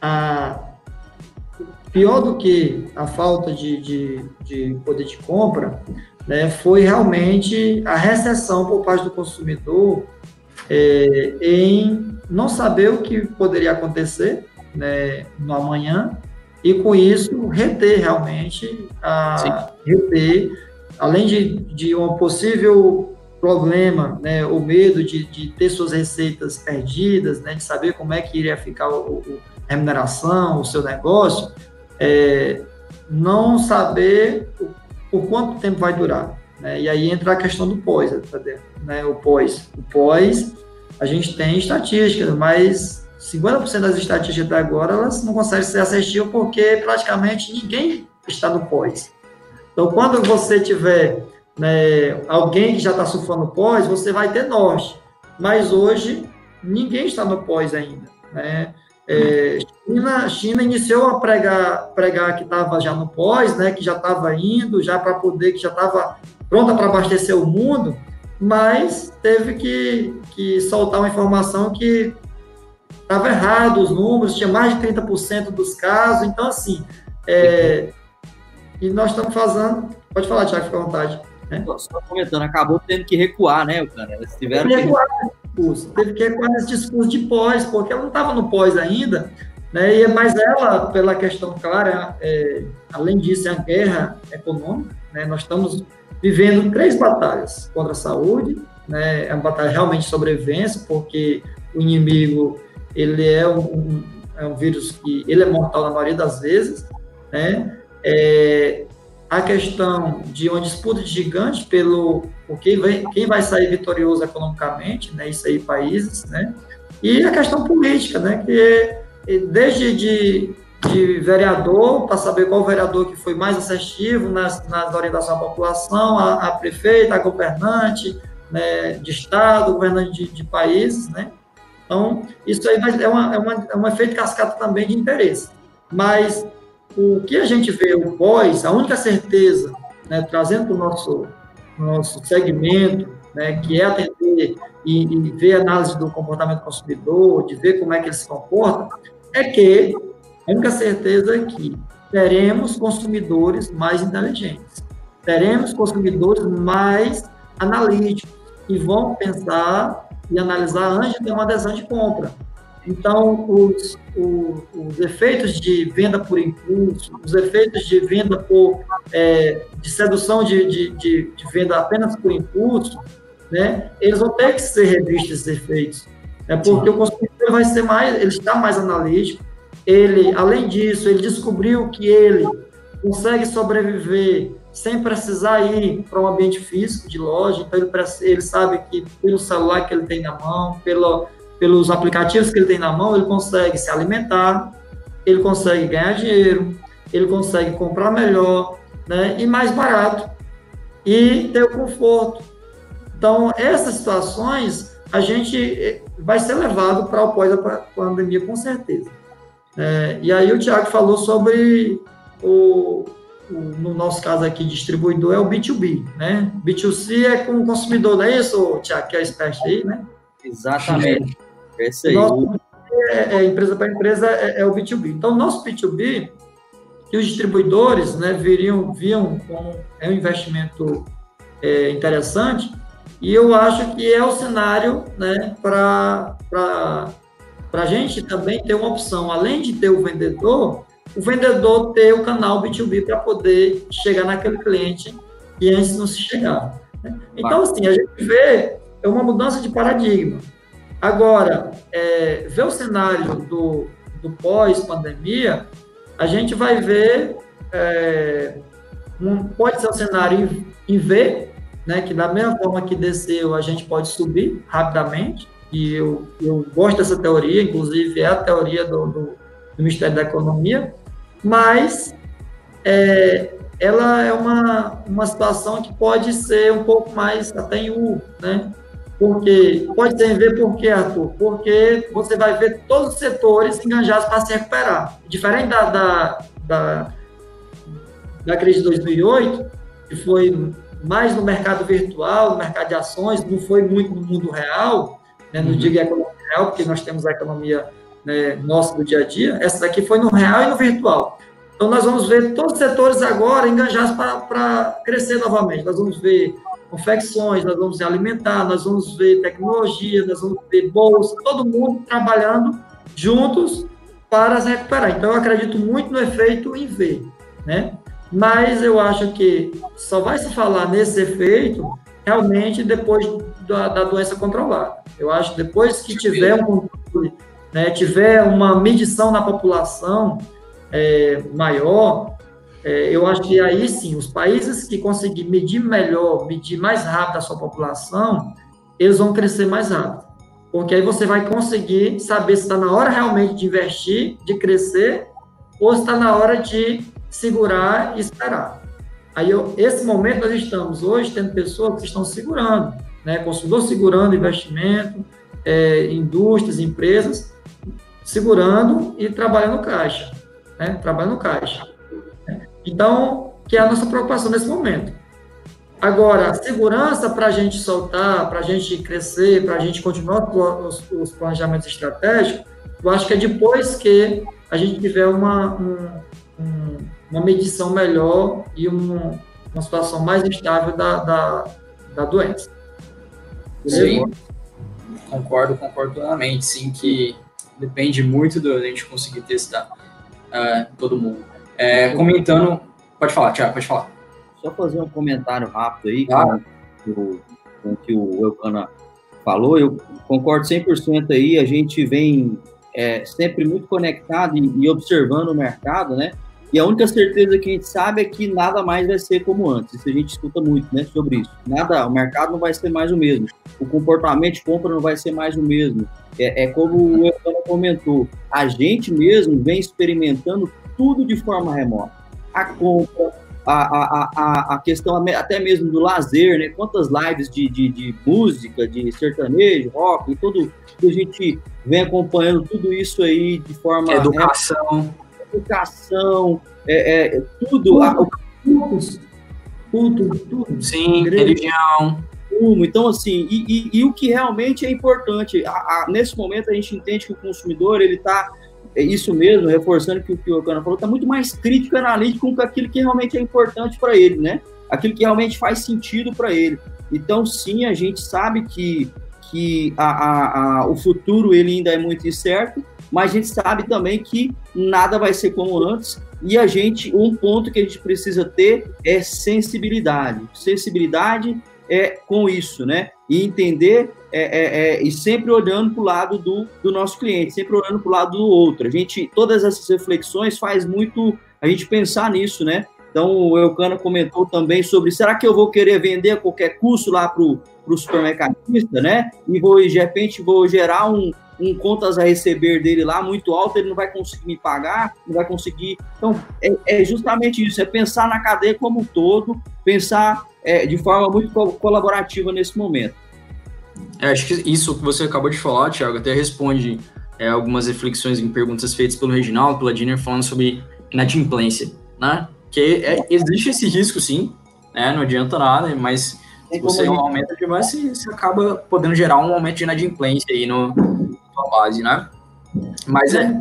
a, pior do que a falta de, de, de poder de compra, né, foi realmente a recessão por parte do consumidor é, em não saber o que poderia acontecer né, no amanhã e com isso reter realmente a reter além de, de um possível problema, né, o medo de, de ter suas receitas perdidas, né, de saber como é que iria ficar o, o a remuneração, o seu negócio, é, não saber por quanto tempo vai durar. Né? E aí entra a questão do pós, né? o pós. O pós a gente tem estatísticas, mas 50% das estatísticas até agora elas não conseguem ser assertivas porque praticamente ninguém está no pós. Então, quando você tiver né, alguém que já está surfando pós, você vai ter norte. Mas hoje, ninguém está no pós ainda. Né? É, China, China iniciou a pregar, pregar que estava já no pós, né, que já estava indo, já para poder, que já estava pronta para abastecer o mundo, mas teve que, que soltar uma informação que estava errado os números, tinha mais de 30% dos casos, então assim, é, e nós estamos fazendo, pode falar, Tiago, fica à vontade. Né? Só comentando, acabou tendo que recuar, né, cara? Eles tiveram teve que recuar discurso, teve que recuar nesse discurso de pós, porque ela não estava no pós ainda, né, e, mas ela, pela questão clara, é, além disso, é a guerra econômica, né, nós estamos vivendo três batalhas contra a saúde, né? É uma batalha realmente de sobrevivência, porque o inimigo ele é um, é um vírus que ele é mortal na maioria das vezes, né? É, a questão de uma disputa de pelo por quem vai, quem vai sair vitorioso economicamente, né, isso aí países, né, e a questão política, né, que desde de, de vereador, para saber qual vereador que foi mais assertivo nas, nas orientações à população, a, a prefeita, a governante, né, de estado, governante de, de países, né, então, isso aí é, uma, é, uma, é um efeito cascata também de interesse. Mas o que a gente vê, o pós, a única certeza, né, trazendo para o nosso, nosso segmento, né, que é atender e, e ver análise do comportamento do consumidor, de ver como é que ele se comporta, é que a única certeza é que teremos consumidores mais inteligentes, teremos consumidores mais analíticos, que vão pensar e analisar antes de ter uma adesão de compra. Então, os, os, os, efeitos de venda por impulso, os efeitos de venda por é, de sedução de, de, de, de, venda apenas por impulso, né, eles vão ter que ser revistos esses efeitos. É porque Sim. o consumidor vai ser mais, ele está mais analítico. Ele, além disso, ele descobriu que ele consegue sobreviver sem precisar ir para um ambiente físico de loja. Então, ele, ele sabe que pelo celular que ele tem na mão, pelo, pelos aplicativos que ele tem na mão, ele consegue se alimentar, ele consegue ganhar dinheiro, ele consegue comprar melhor né, e mais barato e ter o conforto. Então, essas situações a gente eh, vai ser levado para o pós-pandemia com certeza. É, e aí o Tiago falou sobre o, no nosso caso aqui, distribuidor, é o B2B, né? B2C é com o consumidor, não é isso, Tiago, que é expert aí, né? Exatamente. É isso aí. Nosso, é, é, empresa para empresa é, é, o B2B. Então, nosso B2B, que os distribuidores né, viriam, viam como é um investimento é, interessante, e eu acho que é o cenário né, para a gente também ter uma opção, além de ter o vendedor, o vendedor ter o canal B2B para poder chegar naquele cliente que antes não se chegava. Né? Então, assim, a gente vê é uma mudança de paradigma. Agora, é, ver o cenário do, do pós-pandemia, a gente vai ver, é, um, pode ser um cenário em, em V, né, que da mesma forma que desceu, a gente pode subir rapidamente, e eu, eu gosto dessa teoria, inclusive é a teoria do, do, do Ministério da Economia, mas é, ela é uma, uma situação que pode ser um pouco mais até em U, né? Porque pode ser em V por quê, Arthur? Porque você vai ver todos os setores enganjados para se recuperar. Diferente da, da, da, da crise de 2008, que foi mais no mercado virtual, no mercado de ações, não foi muito no mundo real, né? não uhum. digo economia real, porque nós temos a economia né, nossa do dia a dia, essa daqui foi no real e no virtual. Então, nós vamos ver todos os setores agora engajados para crescer novamente. Nós vamos ver confecções, nós vamos ver alimentar, nós vamos ver tecnologia, nós vamos ver bolsa, todo mundo trabalhando juntos para se recuperar. Então, eu acredito muito no efeito em V, né? Mas eu acho que só vai se falar nesse efeito realmente depois da, da doença controlada. Eu acho que depois que tiver um controle né, tiver uma medição na população é, maior, é, eu acho que aí sim, os países que conseguirem medir melhor, medir mais rápido a sua população, eles vão crescer mais rápido. Porque aí você vai conseguir saber se está na hora realmente de investir, de crescer, ou se está na hora de segurar e esperar. Aí, eu, esse momento nós estamos hoje tendo pessoas que estão segurando, né? Consumidor segurando investimento, é, indústrias, empresas, segurando e trabalhando caixa, né? Trabalhando caixa. Então, que é a nossa preocupação nesse momento. Agora, segurança para a gente soltar, para a gente crescer, para a gente continuar os, os, planejamentos estratégicos, eu acho que é depois que a gente tiver uma, um, um, uma medição melhor e um, uma situação mais estável da, da, da doença. Sim, concordo, concordo plenamente. Sim, que depende muito da gente conseguir testar uh, todo mundo. É, comentando, pode falar, Tiago, pode falar. Só fazer um comentário rápido aí ah. com, com, o que o Elcana falou, eu concordo 100% aí, a gente vem é, sempre muito conectado e, e, observando o mercado, né? E a única certeza que a gente sabe é que nada mais vai ser como antes. Isso a gente escuta muito, né, sobre isso. Nada, o mercado não vai ser mais o mesmo. O comportamento de compra não vai ser mais o mesmo. É, é como o Evandro comentou, a gente mesmo vem experimentando tudo de forma remota. A compra, a, a, a, a questão até mesmo do lazer, né? Quantas lives de, de, de música, de sertanejo, rock, e tudo que a gente vem acompanhando tudo isso aí de forma. Educação. É, educação, é, é, tudo. Cultos, culto, tudo. Sim, religião. Então, assim, e, e, e, o que realmente é importante, a, a, nesse momento a gente entende que o consumidor, ele está é isso mesmo, reforçando que o que o Cana falou, está muito mais crítico e analítico com aquilo que realmente é importante para ele, né? Aquilo que realmente faz sentido para ele. Então, sim, a gente sabe que, que a, a, a, o futuro ele ainda é muito incerto, mas a gente sabe também que nada vai ser como antes. E a gente, um ponto que a gente precisa ter é sensibilidade. Sensibilidade é com isso, né? E entender é, é, é, e sempre olhando para o lado do, do nosso cliente, sempre olhando para o lado do outro. A gente, todas essas reflexões faz muito a gente pensar nisso, né? Então, o Eucana comentou também sobre será que eu vou querer vender a qualquer custo lá para o supermercadista, né? E vou, de repente, vou gerar um, um contas a receber dele lá muito alto, ele não vai conseguir me pagar, não vai conseguir. Então, é, é justamente isso, é pensar na cadeia como um todo, pensar é, de forma muito colaborativa nesse momento. É, acho que isso que você acabou de falar, Thiago, até responde é, algumas reflexões em perguntas feitas pelo Reginaldo, pela Jenner, falando sobre inadimplência, né? Que é, existe esse risco, sim, né? Não adianta nada, mas se você aumenta demais, você, você acaba podendo gerar um aumento de inadimplência aí no, na base, né? Mas é...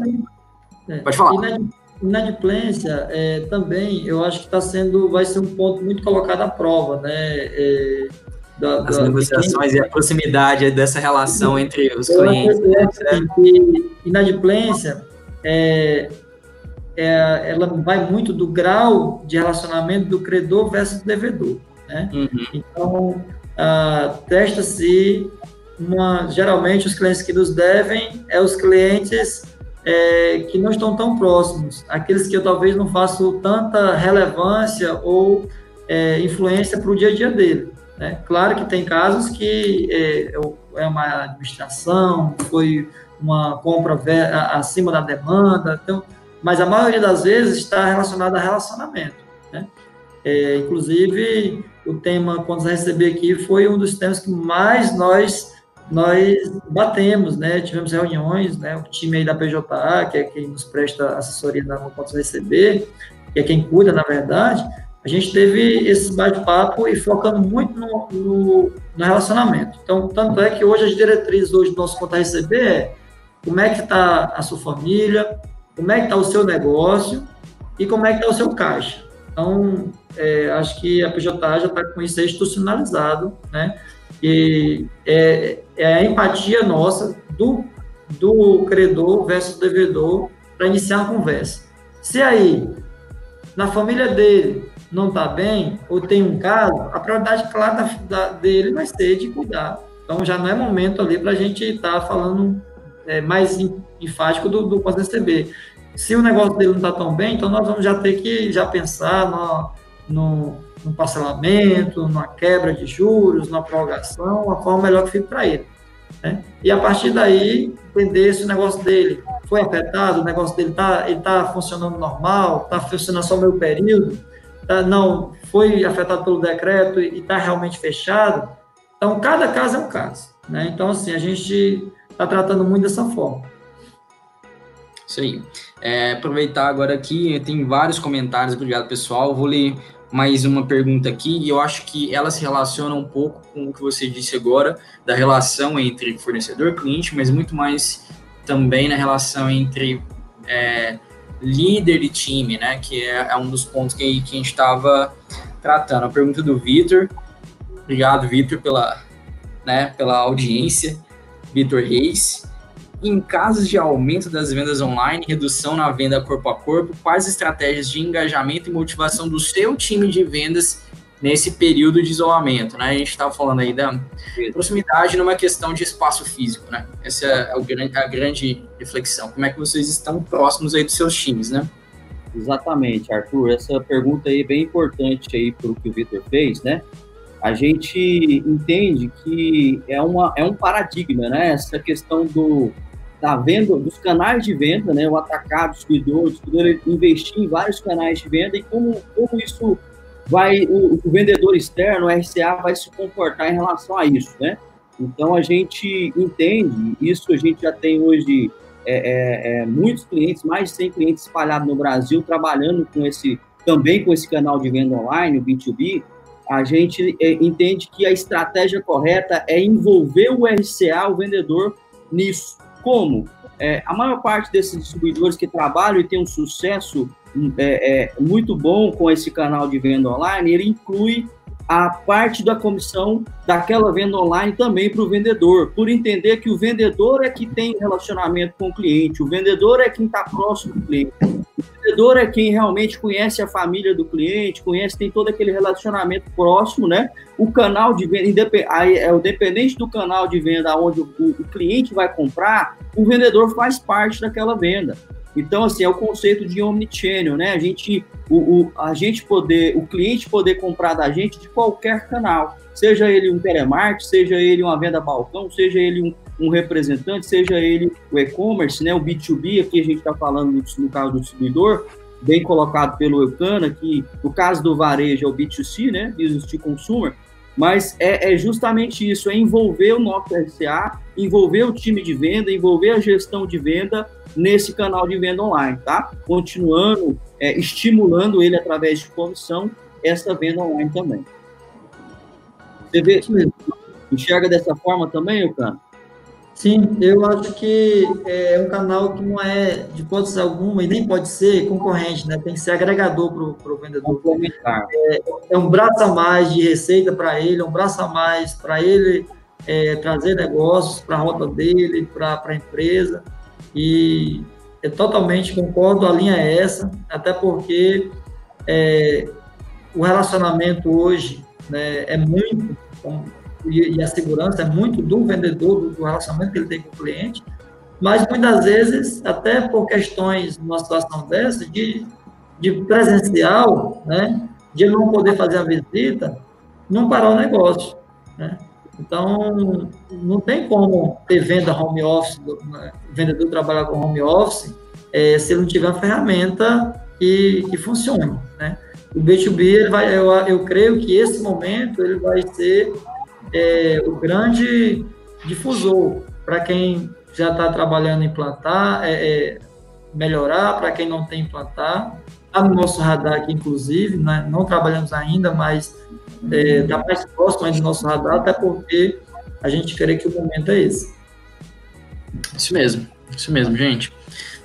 é. Pode falar. Inadimplência é, também, eu acho que está sendo, vai ser um ponto muito colocado à prova, né? É, da, As da, negociações e a proximidade dessa relação entre os clientes. Né? Inadimplência é, é, ela vai muito do grau de relacionamento do credor versus do devedor. Né? Uhum. Então, ah, testa-se geralmente os clientes que nos devem é os clientes é, que não estão tão próximos, aqueles que eu talvez não faço tanta relevância ou é, influência para o dia a dia dele. Né? Claro que tem casos que é, é uma administração, foi uma compra acima da demanda, então, mas a maioria das vezes está relacionada a relacionamento. Né? É, inclusive, o tema quando receber aqui foi um dos temas que mais nós nós batemos, né? Tivemos reuniões, né? O time aí da PJA, que é quem nos presta assessoria na Pontos Receber, que é quem cuida, na verdade, a gente teve esse bate-papo e focando muito no, no, no, relacionamento. Então, tanto é que hoje as diretrizes hoje do nosso conta receber é como é que está a sua família, como é que está o seu negócio e como é que está o seu caixa. Então, é, acho que a PJ já está com isso institucionalizado, né? E é, é a empatia nossa do, do credor versus devedor para iniciar a conversa. Se aí, na família dele, não está bem, ou tem um caso, a prioridade, claro, da, da, dele vai ser de cuidar. Então, já não é momento ali para a gente estar tá falando é, mais enfático do, do pós-DCB. Se o negócio dele não está tão bem, então nós vamos já ter que já pensar no, no, no parcelamento, na quebra de juros, na prorrogação, a forma melhor que fique para ele. Né? E a partir daí, entender se o negócio dele foi afetado, o negócio dele está tá funcionando normal, está funcionando só o meu período, tá, não foi afetado pelo decreto e está realmente fechado. Então, cada caso é um caso. Né? Então, assim, a gente está tratando muito dessa forma. Isso aí. É, aproveitar agora aqui, tem vários comentários, obrigado pessoal. Vou ler mais uma pergunta aqui, e eu acho que ela se relaciona um pouco com o que você disse agora, da relação entre fornecedor e cliente, mas muito mais também na relação entre é, líder e time, né? Que é, é um dos pontos que, que a gente estava tratando. A pergunta do Vitor. Obrigado, Vitor, pela, né, pela audiência. Vitor Reis. Em casos de aumento das vendas online, redução na venda corpo a corpo, quais estratégias de engajamento e motivação do seu time de vendas nesse período de isolamento, né? A gente estava falando aí da proximidade numa questão de espaço físico, né? Essa é a grande reflexão. Como é que vocês estão próximos aí dos seus times, né? Exatamente, Arthur. Essa pergunta aí é bem importante aí para o que o Vitor fez, né? A gente entende que é, uma, é um paradigma, né? Essa questão do, da venda, dos canais de venda, né? O atacado, o distribuidor, o distribuidor investir em vários canais de venda e como, como isso vai, o, o vendedor externo, o RCA, vai se comportar em relação a isso, né? Então a gente entende, isso a gente já tem hoje é, é, é, muitos clientes, mais de 100 clientes espalhados no Brasil, trabalhando com esse, também com esse canal de venda online, o B2B, a gente é, entende que a estratégia correta é envolver o RCA, o vendedor, nisso. Como? É, a maior parte desses distribuidores que trabalham e têm um sucesso é, muito bom com esse canal de venda online, ele inclui a parte da comissão daquela venda online também para o vendedor, por entender que o vendedor é que tem relacionamento com o cliente, o vendedor é quem está próximo do cliente, o vendedor é quem realmente conhece a família do cliente, conhece, tem todo aquele relacionamento próximo, né? O canal de venda, é o dependente do canal de venda onde o, o cliente vai comprar, o vendedor faz parte daquela venda. Então, assim, é o conceito de omnichannel, né? A gente, o, o, a gente poder, o cliente poder comprar da gente de qualquer canal, seja ele um telemarketing, seja ele uma venda balcão, seja ele um, um representante, seja ele o e-commerce, né? O B2B, aqui a gente está falando no, no caso do distribuidor, bem colocado pelo Eucana, que no caso do varejo é o B2C, né? Business to Consumer, mas é, é, justamente isso, é envolver o nosso RCA, envolver o time de venda, envolver a gestão de venda nesse canal de venda online, tá? Continuando, é, estimulando ele através de comissão, essa venda online também. Você vê, enxerga dessa forma também, Eucano? Sim, eu acho que é um canal que não é, de hipótese alguma, e nem pode ser concorrente, né? Tem que ser agregador para o vendedor. É, é, um braço a mais de receita para ele, é um braço a mais para ele é, trazer negócios para a rota dele, para a empresa. E eu totalmente concordo, a linha é essa, até porque é, o relacionamento hoje né, é muito, e, a segurança é muito do vendedor, do, relacionamento que ele tem com o cliente, mas muitas vezes, até por questões, numa situação dessa, de, de presencial, né, de não poder fazer a visita, não parar o negócio, né? Então, não tem como ter venda home office, né? o vendedor trabalhar com home office, é, se ele não tiver uma ferramenta que, que funcione, né? O B2B, ele vai, eu, eu creio que esse momento ele vai ser é, o grande difusor para quem já está trabalhando em implantar, é, é, melhorar, para quem não tem implantar. Está no nosso radar aqui, inclusive, né? não trabalhamos ainda, mas está é, mais próximo do nosso radar, até porque a gente crê que o momento é esse. Isso mesmo, isso mesmo, gente.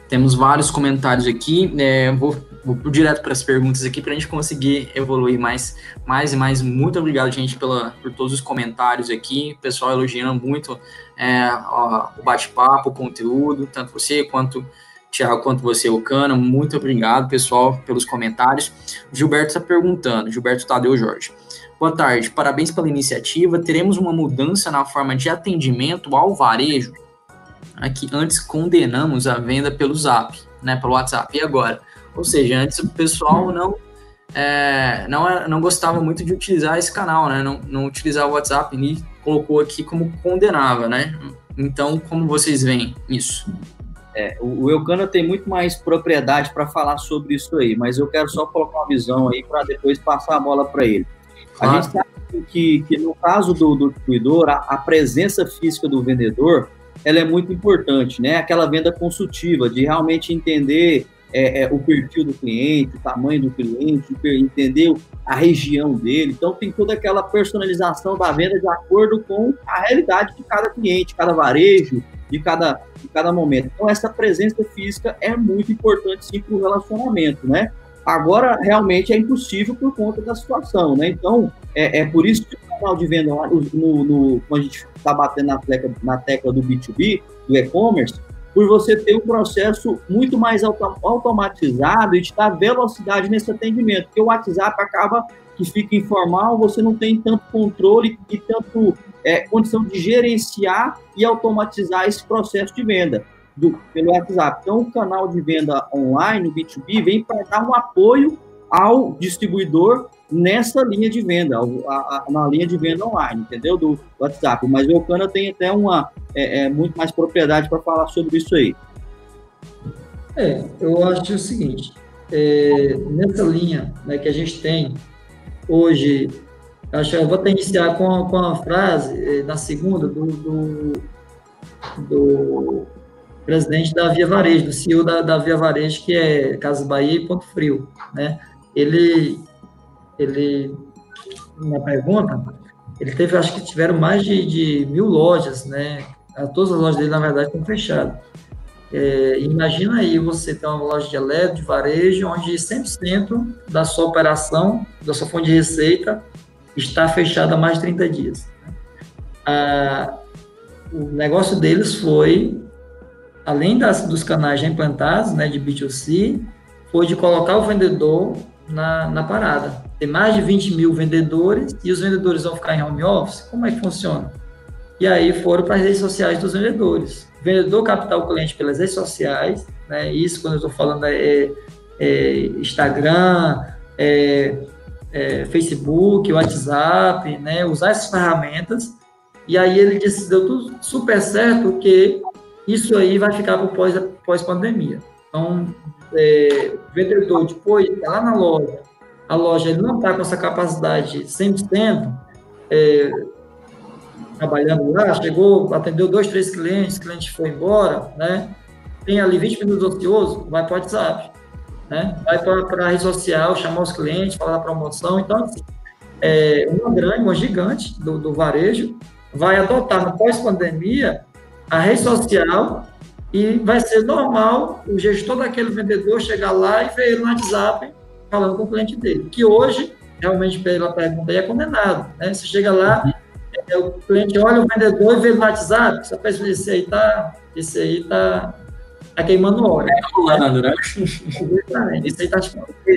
Temos vários comentários aqui. É, vou, vou direto para as perguntas aqui para a gente conseguir evoluir mais, mais e mais. Muito obrigado, gente, pela, por todos os comentários aqui. O pessoal elogiando muito é, ó, o bate-papo, o conteúdo, tanto você quanto Tiago, quanto você, o Cana. Muito obrigado, pessoal, pelos comentários. O Gilberto está perguntando, Gilberto Tadeu Jorge. Boa tarde, parabéns pela iniciativa. Teremos uma mudança na forma de atendimento ao varejo? Aqui antes condenamos a venda pelo Zap, né, pelo WhatsApp. E agora? Ou seja, antes o pessoal não é, não, não gostava muito de utilizar esse canal, né? Não, não utilizava o WhatsApp e colocou aqui como condenava, né? Então, como vocês veem isso? É, o Eucana tem muito mais propriedade para falar sobre isso aí, mas eu quero só colocar uma visão aí para depois passar a bola para ele. A gente sabe que, que no caso do, do distribuidor, a, a, presença física do vendedor ela é muito importante, né? Aquela venda consultiva, de realmente entender é, é, o perfil do cliente, o tamanho do cliente, entender a região dele. Então, tem toda aquela personalização da venda de acordo com a realidade de cada cliente, cada varejo, de cada, de cada momento. Então, essa presença física é muito importante, sim, para o relacionamento, né? Agora, realmente é impossível por conta da situação, né? Então, é, é por isso que o canal de venda, no, no, quando a gente está batendo na tecla, na tecla do B2B, do e-commerce, por você ter um processo muito mais auto, automatizado e de dar velocidade nesse atendimento, porque o WhatsApp acaba que fica informal, você não tem tanto controle e tanto é, condição de gerenciar e automatizar esse processo de venda. Do, pelo WhatsApp. Então, o canal de venda online, o B2B, vem para dar um apoio ao distribuidor nessa linha de venda, a, a, na linha de venda online, entendeu? Do WhatsApp. Mas o Eucana tem até uma é, é muito mais propriedade para falar sobre isso aí. É, eu acho o seguinte, é, nessa linha né, que a gente tem hoje, acho eu vou até iniciar com, com a frase, é, na segunda, do, do, do, presidente da Via Varejo, do CEO da, da Via Varejo, que é Casa Bahia e Ponto Frio, né? Ele, ele, na pergunta, ele teve, acho que tiveram mais de, de mil lojas, né? Todas as lojas dele, na verdade, estão fechadas. É, imagina aí você ter uma loja de elétrico, de varejo, onde 100% da sua operação, da sua fonte de receita, está fechada há mais de 30 dias. Ah, o negócio deles foi, além das, dos canais já implantados, né, de B2C, foi de colocar o vendedor na, na parada. Tem mais de 20 mil vendedores e os vendedores vão ficar em home office? Como é que funciona? E aí foram para as redes sociais dos vendedores vendedor captar o cliente pelas redes sociais, né? Isso quando eu estou falando é, é Instagram, é, é, Facebook, WhatsApp, né? Usar essas ferramentas. E aí ele disse, deu tudo super certo que isso aí vai ficar para pós, pós-pandemia. Então, é, vendedor depois, tá lá na loja, a loja ele não está com essa capacidade 100%, é, trabalhando lá, chegou, atendeu dois, três clientes, o cliente foi embora, né? Tem ali 20 minutos ocioso, vai para o WhatsApp, né? Vai para a rede social, chamar os clientes, falar da promoção. Então, assim, é, uma grande, uma gigante do, do varejo vai adotar no pós-pandemia a rede social e vai ser normal o gestor daquele vendedor chegar lá e ver ele no WhatsApp falando com o cliente dele, que hoje, realmente, pela pergunta aí, é condenado. Né? Você chega lá, é, o cliente olha o vendedor e vê no WhatsApp, você pensa, esse aí tá, esse aí tá, tá queimando óleo. É rolando, né? Isso aí tá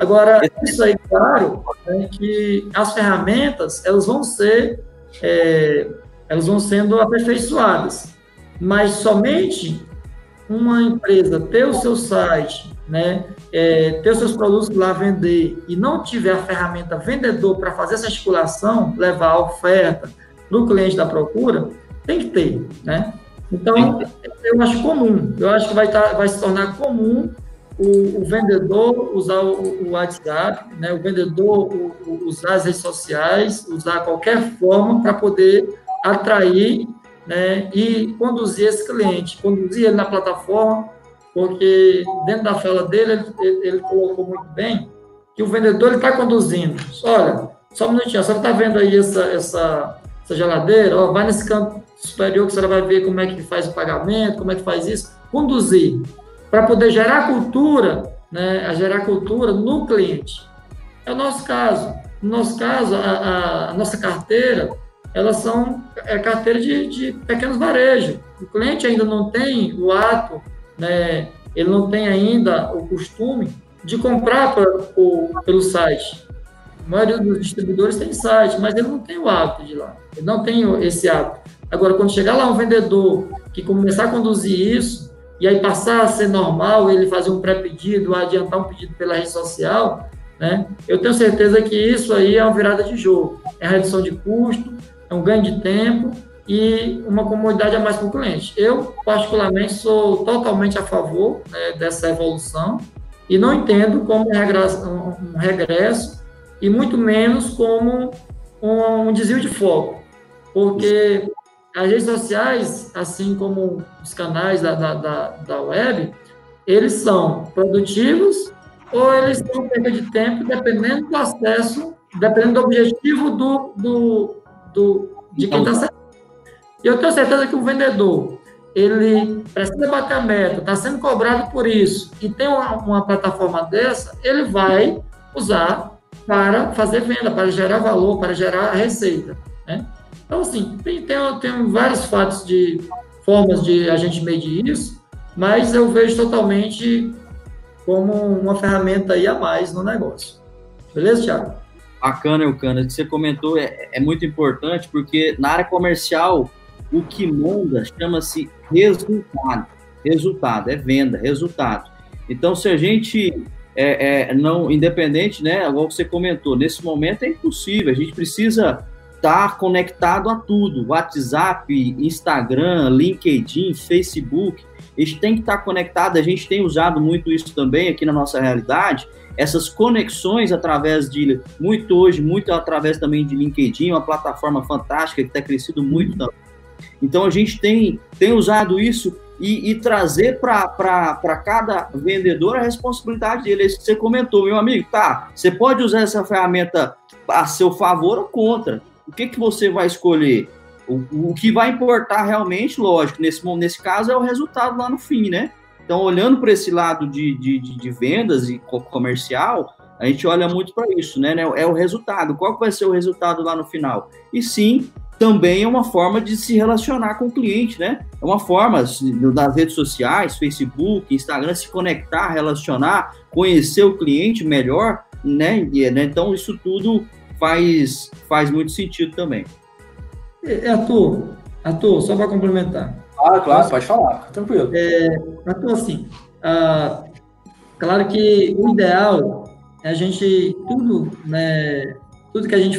Agora, isso aí, claro, é que as ferramentas, elas vão ser, é, elas vão sendo aperfeiçoadas, mas somente uma empresa ter o seu site, né, é, ter os seus produtos lá vender e não tiver a ferramenta vendedor para fazer essa articulação, levar a oferta, do cliente da procura, tem que ter, né? Então, eu acho comum, eu acho que vai, tá, vai se tornar comum o, o vendedor usar o, o, WhatsApp, né? o vendedor o, usar as redes sociais, usar qualquer forma para poder atrair né? e conduzir esse cliente, conduzir ele na plataforma, porque dentro da fala dele, ele, ele, colocou muito bem que o vendedor está conduzindo. Olha, só um minutinho, você está vendo aí essa, essa, essa geladeira, ó, vai nesse canto superior que você vai ver como é que faz o pagamento, como é que faz isso, conduzir, para poder gerar cultura, né, a gerar cultura no cliente. É o nosso caso. No nosso caso, a, a, a nossa carteira, elas são é carteira de, de pequenos varejos. O cliente ainda não tem o ato, né, ele não tem ainda o costume de comprar pra, por, pelo site. A maioria dos distribuidores tem site, mas ele não tem o hábito de ir lá. Ele não tem esse hábito. Agora, quando chegar lá um vendedor que começar a conduzir isso, e aí passar a ser normal, ele fazer um pré-pedido, adiantar um pedido pela rede social, né? Eu tenho certeza que isso aí é uma virada de jogo. É redução de custo, é um ganho de tempo e uma comodidade a mais para o cliente. Eu, particularmente, sou totalmente a favor né, dessa evolução e não entendo como um regresso e muito menos como um, um desvio de foco, porque as redes sociais, assim como os canais da, da, da, da web, eles são produtivos ou eles são perda de tempo, dependendo do acesso, dependendo do objetivo do, do, do de quem está sendo. E eu tenho certeza que o vendedor, ele precisa bater a meta, está sendo cobrado por isso, e tem uma, uma plataforma dessa, ele vai usar para fazer venda, para gerar valor, para gerar receita. Né? Então, assim, tem, tem, tem vários fatos de formas de a gente medir isso, mas eu vejo totalmente como uma ferramenta aí a mais no negócio. Beleza, Thiago? Bacana, Eucana. Que você comentou é, é muito importante, porque na área comercial, o que manda chama-se resultado. resultado, é venda, resultado. Então, se a gente é, é, não independente, né? Igual você comentou, nesse momento é impossível. A gente precisa estar conectado a tudo: WhatsApp, Instagram, LinkedIn, Facebook. A gente tem que estar conectado. A gente tem usado muito isso também aqui na nossa realidade. Essas conexões através de muito hoje, muito através também de LinkedIn, uma plataforma fantástica que está crescido muito também. Então a gente tem, tem usado isso e, e trazer para cada vendedor a responsabilidade dele. É isso que você comentou, meu amigo. Tá, você pode usar essa ferramenta a seu favor ou contra. O que, que você vai escolher? O, o que vai importar realmente, lógico, nesse, nesse caso é o resultado lá no fim, né? Então, olhando para esse lado de, de, de, vendas e comercial, a gente olha muito para isso, né? É o resultado. Qual vai ser o resultado lá no final? E sim, também é uma forma de se relacionar com o cliente, né? É uma forma nas redes sociais, Facebook, Instagram, se conectar, relacionar, conhecer o cliente melhor, né? né? Então isso tudo faz, faz muito sentido também. É, Arthur, Arthur, só para complementar. Ah, claro, pode falar, tranquilo. É, Arthur, assim, ah, claro que o ideal é a gente, tudo, né, tudo que a gente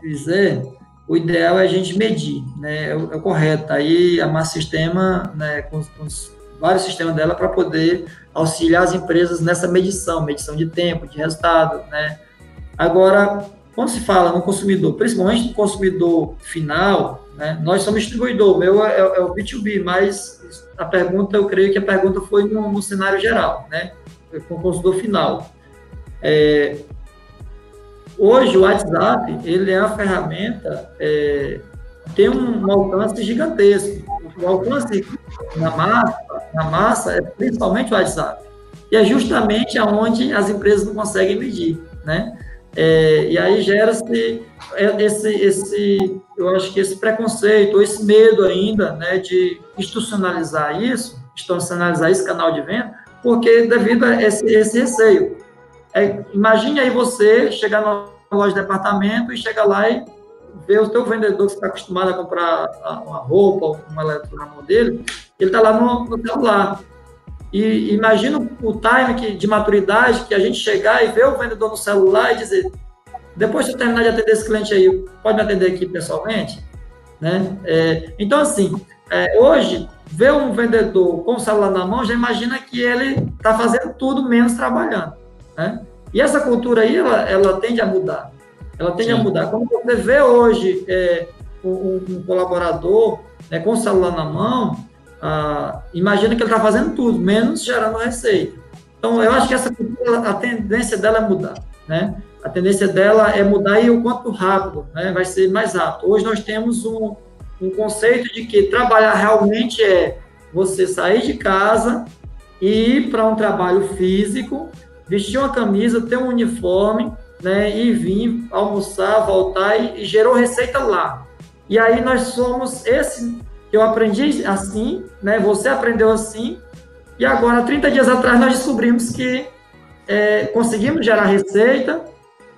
fizer, o ideal é a gente medir, né? É o, é o correto. Aí a Massa Sistema, né, com, com os vários sistemas dela para poder auxiliar as empresas nessa medição, medição de tempo, de resultado, né? Agora, quando se fala no consumidor, principalmente no consumidor final, né? Nós somos distribuidor, o meu é, é, o B2B, mas a pergunta, eu creio que a pergunta foi no, no cenário geral, né? Com o consumidor final. É, Hoje o WhatsApp ele é uma ferramenta é, tem um, um, alcance gigantesco. O alcance na massa, na massa é principalmente o WhatsApp. E é justamente aonde as empresas não conseguem medir, né? É, e aí gera-se esse, esse, eu acho que esse preconceito, ou esse medo ainda, né, de institucionalizar isso, institucionalizar esse canal de venda, porque devido a esse, esse receio. É, imagine aí você chegar numa loja de departamento e chegar lá e ver o teu vendedor que está acostumado a comprar uma roupa, um eletrodoméstico dele, ele está lá no, no, celular. E imagina o time que, de maturidade que a gente chegar e ver o vendedor no celular e dizer, depois de terminar de atender esse cliente aí, pode me atender aqui pessoalmente? Né? É, então, assim, é, hoje, ver um vendedor com o celular na mão, já imagina que ele está fazendo tudo menos trabalhando. Né? E essa cultura aí, ela, ela tende a mudar. Ela tende Sim. a mudar. Como você vê hoje é, um, um, colaborador né, com o celular na mão, ah, imagina que ele está fazendo tudo, menos gerando receita. Então, eu acho que essa cultura, a tendência dela é mudar. Né? A tendência dela é mudar e o quanto rápido, né? vai ser mais rápido. Hoje nós temos um, um conceito de que trabalhar realmente é você sair de casa e ir para um trabalho físico vestir uma camisa, ter um uniforme, né, e vir almoçar, voltar e, e gerou receita lá. E aí nós somos esse eu aprendi assim, né, você aprendeu assim, e agora, 30 dias atrás, nós descobrimos que é, conseguimos gerar receita,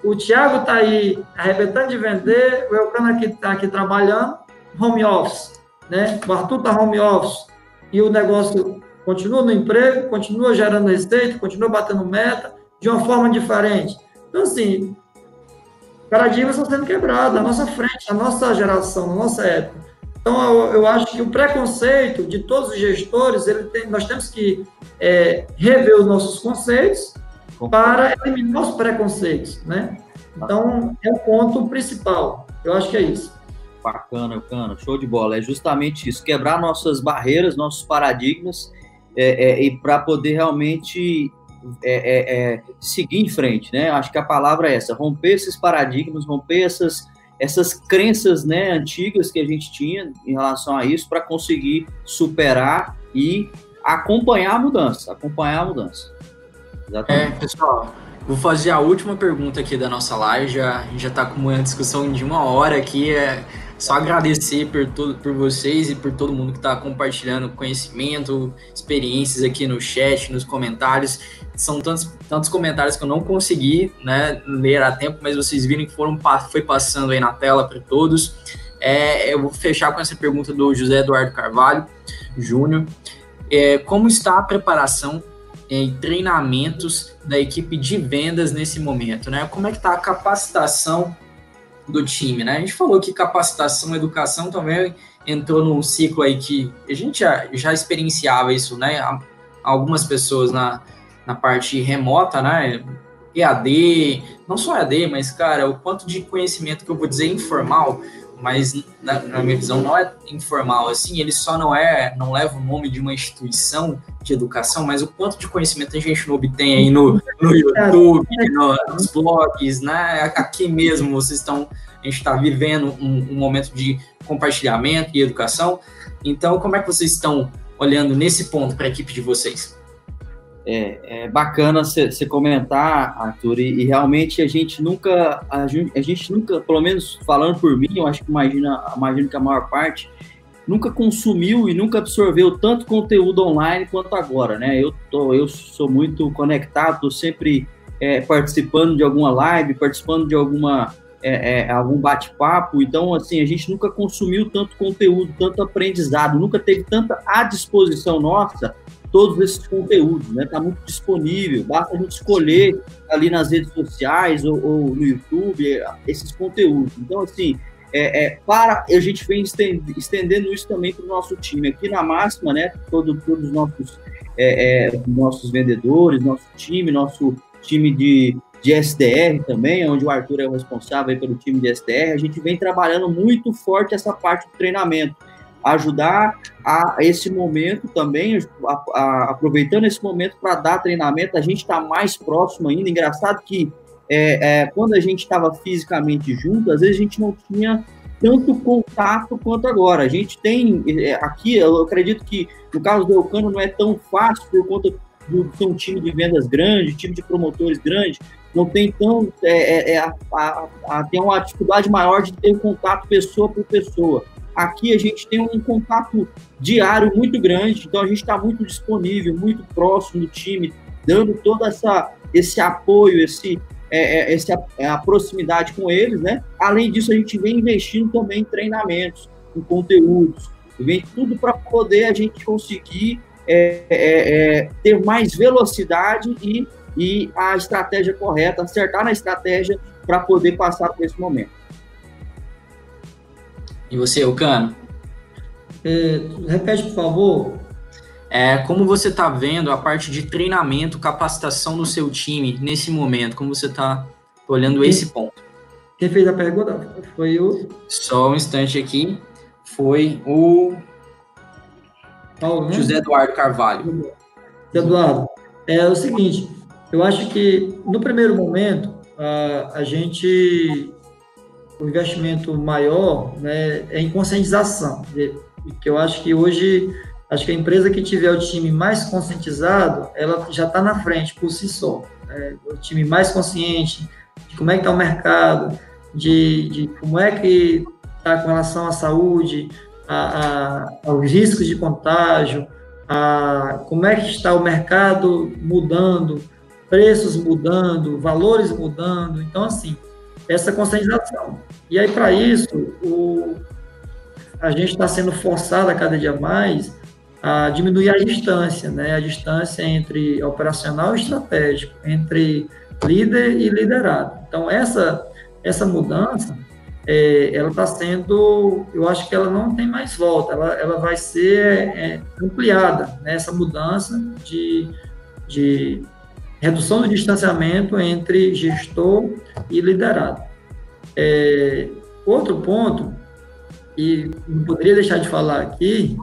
o Thiago está aí arrebentando de vender, o Elcano aqui está aqui trabalhando, home office, né? O Arthur está home office e o negócio continua no emprego, continua gerando receita, continua batendo meta, de uma forma diferente. Então, assim, paradigmas estão sendo quebrados na nossa frente, na nossa geração, na nossa época. Então, eu, acho que o preconceito de todos os gestores, tem, nós temos que é, rever os nossos conceitos para eliminar os preconceitos, né? Então, é o ponto principal. Eu acho que é isso. Bacana, bacana, show de bola. É justamente isso, quebrar nossas barreiras, nossos paradigmas é, é, e para poder realmente é, é, é, seguir em frente, né? Acho que a palavra é essa, romper esses paradigmas, romper essas, essas crenças né, antigas que a gente tinha em relação a isso para conseguir superar e acompanhar a mudança, acompanhar a mudança. Exatamente. É, pessoal, vou fazer a última pergunta aqui da nossa live, já, a gente já está com uma discussão de uma hora aqui, é, só agradecer por, todo, por vocês e por todo mundo que está compartilhando conhecimento, experiências aqui no chat, nos comentários. São tantos, tantos comentários que eu não consegui né, ler a tempo, mas vocês viram que foram, foi passando aí na tela para todos. É, eu vou fechar com essa pergunta do José Eduardo Carvalho Júnior. é, como está a preparação é, e treinamentos da equipe de vendas nesse momento, né? Como é que está a capacitação do time, né? A gente falou que capacitação, educação também entrou num ciclo aí que a gente já, já experienciava isso, né? Algumas pessoas na, na parte remota, né? EAD, não só EAD, mas, cara, o quanto de conhecimento que eu vou dizer informal, mas na, na, minha visão não é informal, assim, ele só não é, não leva o nome de uma instituição de educação, mas o quanto de conhecimento a gente não obtém aí no, no YouTube, no, nos blogs, né? Aqui mesmo vocês estão, a gente está vivendo um, um momento de compartilhamento e educação. Então, como é que vocês estão olhando nesse ponto para a equipe de vocês? É, é bacana você comentar, Arthur, e, e, realmente a gente nunca, a gente, a gente, nunca, pelo menos falando por mim, eu acho que imagina, imagino que a maior parte nunca consumiu e nunca absorveu tanto conteúdo online quanto agora, né? Eu, tô, eu sou muito conectado, estou sempre é, participando de alguma live, participando de alguma é, é, algum bate-papo. Então, assim, a gente nunca consumiu tanto conteúdo, tanto aprendizado, nunca teve tanta à disposição nossa todos esses conteúdos, né? Está muito disponível, basta a gente escolher ali nas redes sociais ou, ou no YouTube esses conteúdos. Então, assim, é, é, para a gente vem estendendo isso também para o nosso time aqui na máxima, né? Todo, todos os nossos, é, é, nossos vendedores, nosso time, nosso time de, de SDR também, onde o Arthur é o responsável pelo time de SDR, a gente vem trabalhando muito forte essa parte do treinamento, ajudar a esse momento também, a, a, aproveitando esse momento para dar treinamento, a gente está mais próximo ainda. Engraçado que é, é, quando a gente estava fisicamente junto, às vezes a gente não tinha tanto contato quanto agora. A gente tem é, aqui, eu acredito que no caso do Eucano não é tão fácil por conta do ser um time de vendas grande, time de promotores grande, não tem tão é, é, é, a, a, a, tem uma dificuldade maior de ter contato pessoa por pessoa. Aqui a gente tem um contato diário muito grande, então a gente está muito disponível, muito próximo do time, dando todo essa, esse apoio, esse, é, é, essa é, a proximidade com eles, né? Além disso, a gente vem investindo também em treinamentos, em conteúdos, vem tudo para poder a gente conseguir é, é, é, ter mais velocidade e, e a estratégia correta, acertar na estratégia para poder passar por esse momento. E você, Ocano? É, repete, por favor. É, como você está vendo a parte de treinamento, capacitação do seu time nesse momento? Como você está olhando esse ponto? Quem fez a pergunta foi o. Só um instante aqui. Foi o. Paulo, né? José Eduardo Carvalho. Eduardo, é o seguinte: eu acho que no primeiro momento a, a gente. O investimento maior né, é em conscientização. Que eu acho que hoje Acho que a empresa que tiver o time mais conscientizado, ela já está na frente por si só. É, o time mais consciente de como é que está o mercado, de, de como é que está com relação à saúde, a, a, aos riscos de contágio, a, como é que está o mercado mudando, preços mudando, valores mudando. Então, assim, essa conscientização. E aí, para isso, o, a gente está sendo forçado a cada dia mais a diminuir a distância, né? A distância entre operacional e estratégico, entre líder e liderado. Então essa essa mudança, é, ela está sendo, eu acho que ela não tem mais volta, ela, ela vai ser é, ampliada, né? essa mudança de, de redução do distanciamento entre gestor e liderado. É, outro ponto, e não poderia deixar de falar aqui,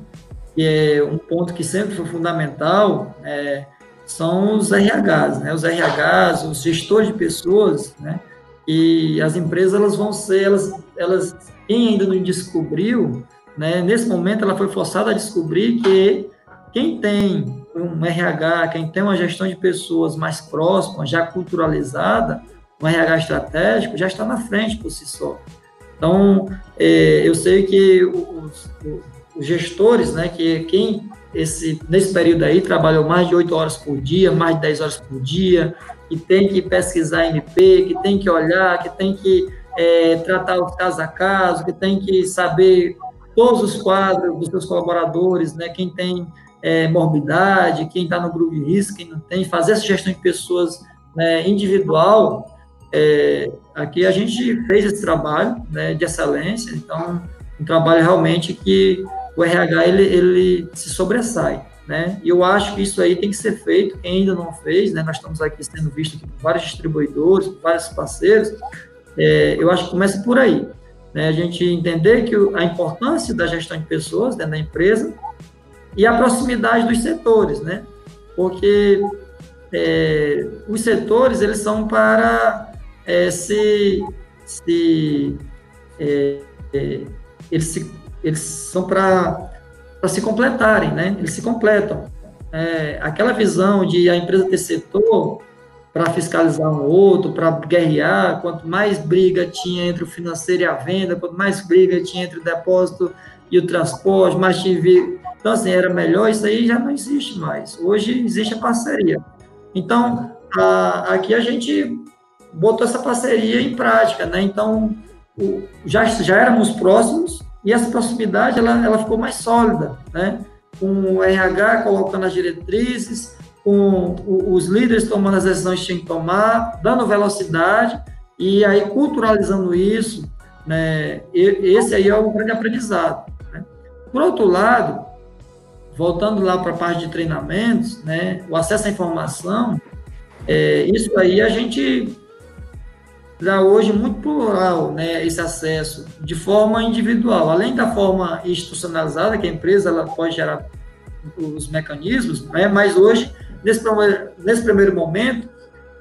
que é um ponto que sempre foi fundamental, é, são os RHs, né? Os RHs, os gestores de pessoas, né? E as empresas elas vão ser, elas, elas quem ainda não descobriu, né? Nesse momento ela foi forçada a descobrir que quem tem um RH, quem tem uma gestão de pessoas mais próxima, já culturalizada, um RH estratégico, já está na frente por si só. Então, é, eu sei que os, os gestores, né, que quem esse, nesse período aí trabalhou mais de 8 horas por dia, mais de 10 horas por dia, que tem que pesquisar MP, que tem que olhar, que tem que é, tratar os casos a caso, que tem que saber todos os quadros dos seus colaboradores, né, quem tem é, morbidade, quem está no grupo de risco, quem não tem, fazer essa gestão de pessoas né, individual, é, aqui a gente fez esse trabalho né, de excelência, então, um trabalho realmente que o RH ele, ele se sobressai. Né? E eu acho que isso aí tem que ser feito, quem ainda não fez, né? nós estamos aqui sendo vistos por vários distribuidores, por vários parceiros, é, eu acho que começa por aí. Né? A gente entender que a importância da gestão de pessoas dentro da empresa e a proximidade dos setores, né? porque é, os setores eles são para é, se, se, é, é, eles, se eles são para se completarem, né? Eles se completam. É, aquela visão de a empresa ter setor para fiscalizar um outro, para guerrear, quanto mais briga tinha entre o financeiro e a venda, quanto mais briga tinha entre o depósito e o transporte, mais tive. Então, assim, era melhor, isso aí já não existe mais. Hoje existe a parceria. Então, a, aqui a gente botou essa parceria em prática, né? Então, o, já, já éramos próximos e essa proximidade ela, ela ficou mais sólida, né? Com o RH colocando as diretrizes, com os líderes tomando as decisões que tinham que tomar, dando velocidade e aí culturalizando isso, né? Esse aí é o grande aprendizado. Por outro lado, voltando lá para a parte de treinamentos, né? O acesso à informação, é, isso aí a gente já hoje muito plural, né, esse acesso de forma individual, além da forma institucionalizada que a empresa ela pode gerar os mecanismos, né, mas hoje nesse primeiro, nesse primeiro momento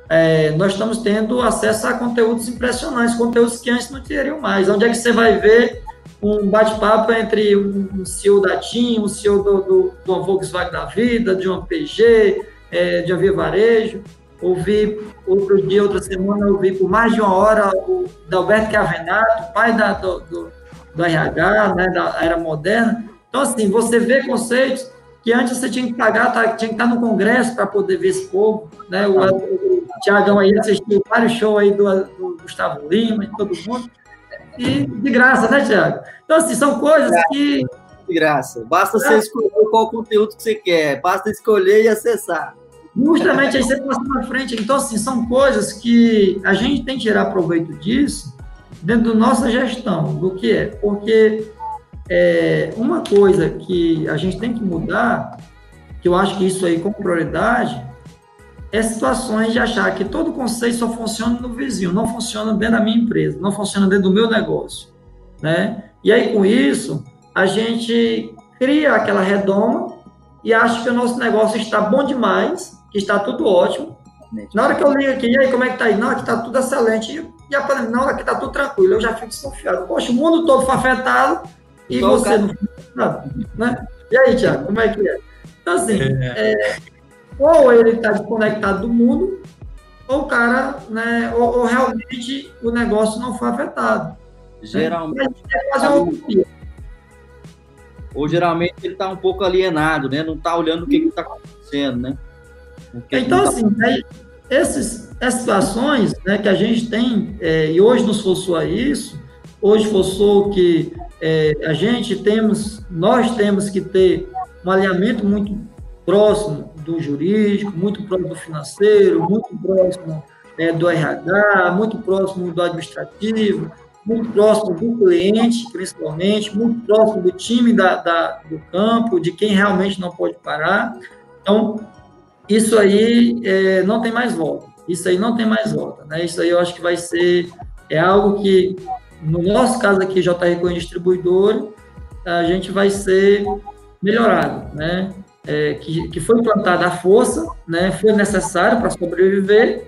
é, nós estamos tendo acesso a conteúdos impressionantes, conteúdos que antes não teriam mais. Onde é que você vai ver um bate-papo entre um CEO da TIM, um CEO do, do, do Volkswagen da vida, de uma PG, é, de uma Via Varejo, ouvi outro dia, outra semana, ouvi por mais de uma hora o Dalberto Cavenato, pai da, do, do, do RH, né, da era moderna. Então, assim, você vê conceitos que antes você tinha que pagar, tá, tinha que estar no congresso para poder ver esse povo, né? O, o, o Tiagão aí assistiu vários shows aí do, do Gustavo Lima e todo mundo. E de graça, né, Tiago? Então, assim, são coisas que. De graça. Basta é. você escolher qual conteúdo que você quer, basta escolher e acessar. Justamente aí você passa para frente. Então, assim, são coisas que a gente tem que tirar proveito disso dentro da nossa gestão, do que é. Porque é, uma coisa que a gente tem que mudar, que eu acho que isso aí com prioridade, é situações de achar que todo conceito só funciona no vizinho, não funciona dentro da minha empresa, não funciona dentro do meu negócio, né? E aí, com isso, a gente cria aquela redoma e acha que o nosso negócio está bom demais que está tudo ótimo. Na hora que eu ligo aqui, e aí, como é que tá aí? Não, aqui está tudo excelente. E a pandemia, não, aqui está tudo tranquilo. Eu já fico desconfiado. Poxa, o mundo todo foi afetado e Só você não foi afetado. Né? E aí, Tiago, como é que é? Então, assim, é. É, ou ele está desconectado do mundo, ou o cara, né, ou, ou, realmente o negócio não foi afetado. Geralmente. Né? Ou geralmente ele está um pouco alienado, né? Não está olhando o que está acontecendo, né? Então, assim, né, esses, essas situações né, que a gente tem, é, e hoje nos forçou a isso, hoje forçou que é, a gente temos, nós temos que ter um alinhamento muito próximo do jurídico, muito próximo do financeiro, muito próximo é, do RH, muito próximo do administrativo, muito próximo do cliente, principalmente, muito próximo do time da, da, do campo, de quem realmente não pode parar. Então, isso aí é, não tem mais volta. Isso aí não tem mais volta. Né? Isso aí eu acho que vai ser é algo que, no nosso caso aqui, JR com distribuidor, a gente vai ser melhorado, né? É, que, que foi implantada a força, né? Foi necessário para sobreviver,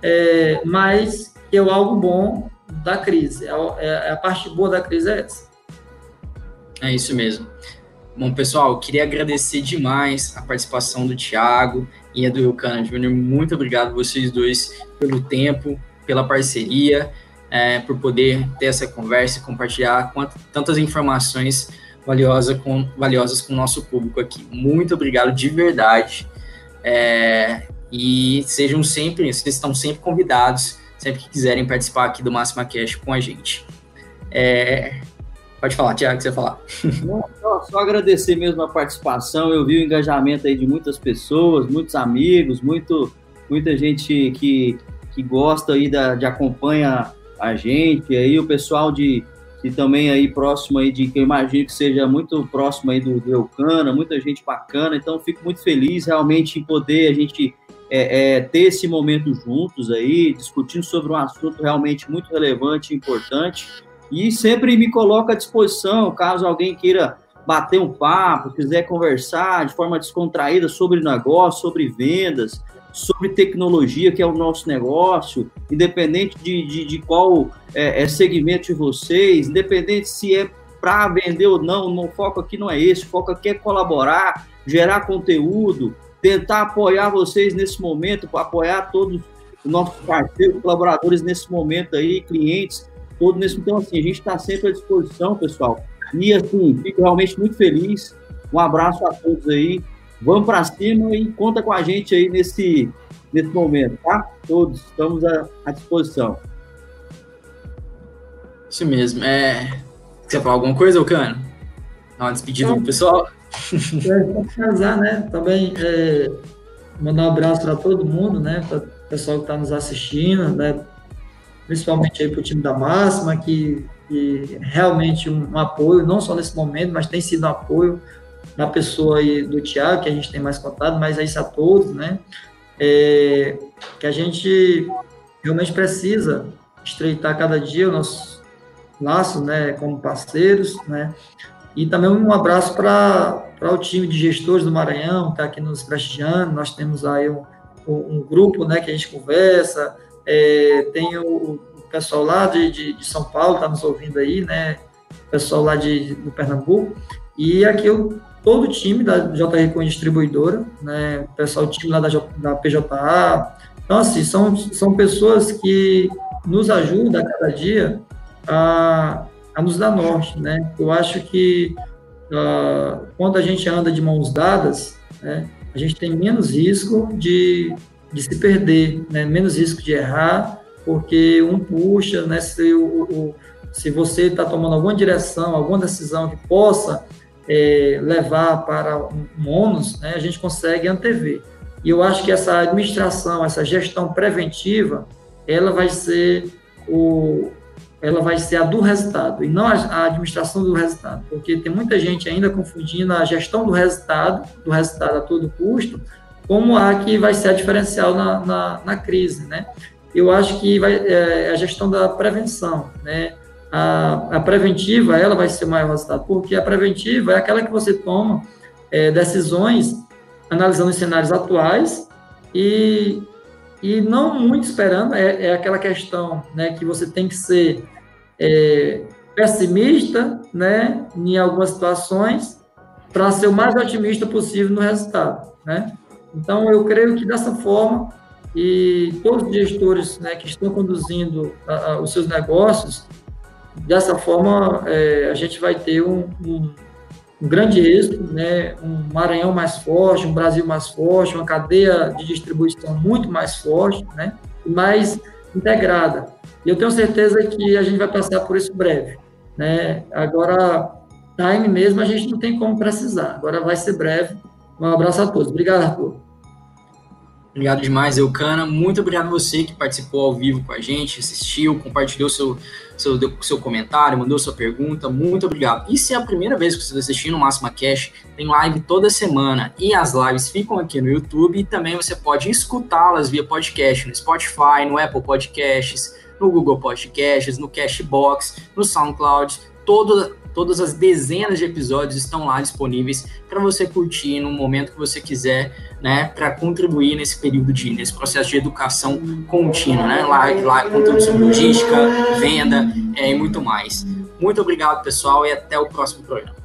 é, mas que é algo bom da crise. É, é, a parte boa da crise é essa. É isso mesmo. Bom, pessoal, queria agradecer demais a participação do Thiago e a do Wilcana Júnior. Muito obrigado vocês dois pelo tempo, pela parceria, é, por poder ter essa conversa e compartilhar tantas informações valiosas com, valiosas com o nosso público aqui. Muito obrigado de verdade. É, e sejam sempre, vocês estão sempre convidados, sempre que quiserem participar aqui do Máxima Cash com a gente. É, Pode falar, Tiago, que você falar. Não, só, só, agradecer mesmo a participação. Eu vi o engajamento aí de muitas pessoas, muitos amigos, muito, muita gente que, que gosta aí da, de acompanha a gente, aí o pessoal de que também aí próximo aí de que eu imagino que seja muito próximo aí do, do Eucana, muita gente bacana. Então fico muito feliz realmente em poder a gente é, é, ter esse momento juntos aí, discutindo sobre um assunto realmente muito relevante e importante. E sempre me coloco à disposição, caso alguém queira bater um papo, quiser conversar de forma descontraída sobre negócio, sobre vendas, sobre tecnologia, que é o nosso negócio, independente de, de, de qual é, é, segmento de vocês, independente se é para vender ou não, o foco aqui não é esse, o foco aqui é colaborar, gerar conteúdo, tentar apoiar vocês nesse momento, apoiar todos os nossos parceiros, colaboradores nesse momento aí, clientes, todo nesse. Então, assim, a gente está sempre à disposição, pessoal. E, assim, fico realmente muito feliz. Um abraço a todos aí. Vamos para cima e conta com a gente aí nesse, nesse momento, tá? Todos estamos à, à disposição. Isso mesmo. É... Você falar alguma coisa, Ocano? Dá uma despedida pro pessoal? É, casar, né? Também é, mandar um abraço para todo mundo, né? Para o pessoal que está nos assistindo, né? principalmente aí para o time da Máxima, que, que realmente um, um, apoio, não só nesse momento, mas tem sido um apoio na pessoa aí do Tiago, que a gente tem mais contato, mas é isso a todos, né? É, que a gente realmente precisa estreitar cada dia os nossos laços, né, como parceiros, né? E também um abraço para o time de gestores do Maranhão, que está aqui nos prestigiando. Nós temos aí um, um, grupo né, que a gente conversa, é, tem o, o, pessoal lá de, de, de São Paulo, está nos ouvindo aí, né? O pessoal lá de, do Pernambuco. E aqui o, todo o time da JR com Distribuidora, né? O pessoal, o time lá da, da PJA. Então, assim, são, são pessoas que nos ajudam a cada dia a, a nos dar norte, né? Eu acho que uh, quando a gente anda de mãos dadas, né, a gente tem menos risco de de se perder, né? menos risco de errar, porque um puxa, né? se, o, o se você está tomando alguma direção, alguma decisão que possa é, levar para um, ônus, né? a gente consegue antever. E eu acho que essa administração, essa gestão preventiva, ela vai ser o, ela vai ser a do resultado e não a, a, administração do resultado, porque tem muita gente ainda confundindo a gestão do resultado, do resultado a todo custo, como a que vai ser a diferencial na, na, na crise, né? Eu acho que vai, é, a gestão da prevenção, né? A, a, preventiva, ela vai ser maior resultado, porque a preventiva é aquela que você toma é, decisões analisando os cenários atuais e, e não muito esperando, é, é aquela questão né, que você tem que ser é, pessimista né, em algumas situações para ser o mais otimista possível no resultado, né? Então, eu creio que dessa forma, e todos os gestores né, que estão conduzindo a, a, os seus negócios, dessa forma, é, a gente vai ter um, um, um, grande êxito, né, um Maranhão mais forte, um Brasil mais forte, uma cadeia de distribuição muito mais forte, né, mais integrada. E eu tenho certeza que a gente vai passar por isso breve. Né? Agora, time mesmo a gente não tem como precisar. Agora vai ser breve um abraço a todos. Obrigado, Arthur. Obrigado demais, Eucana. Muito obrigado a você que participou ao vivo com a gente, assistiu, compartilhou seu, seu, seu comentário, mandou sua pergunta. Muito obrigado. E se é a primeira vez que você está assistindo o Máxima Cash, tem live toda semana e as lives ficam aqui no YouTube e também você pode escutá-las via podcast no Spotify, no Apple Podcasts, no Google Podcasts, no Cashbox, no SoundCloud. Todo, Todas as dezenas de episódios estão lá disponíveis para você curtir no momento que você quiser, né, para contribuir nesse período de nesse processo de educação contínua, né? Lá, lá conteúdo sobre logística, venda é, e muito mais. Muito obrigado, pessoal, e até o próximo programa.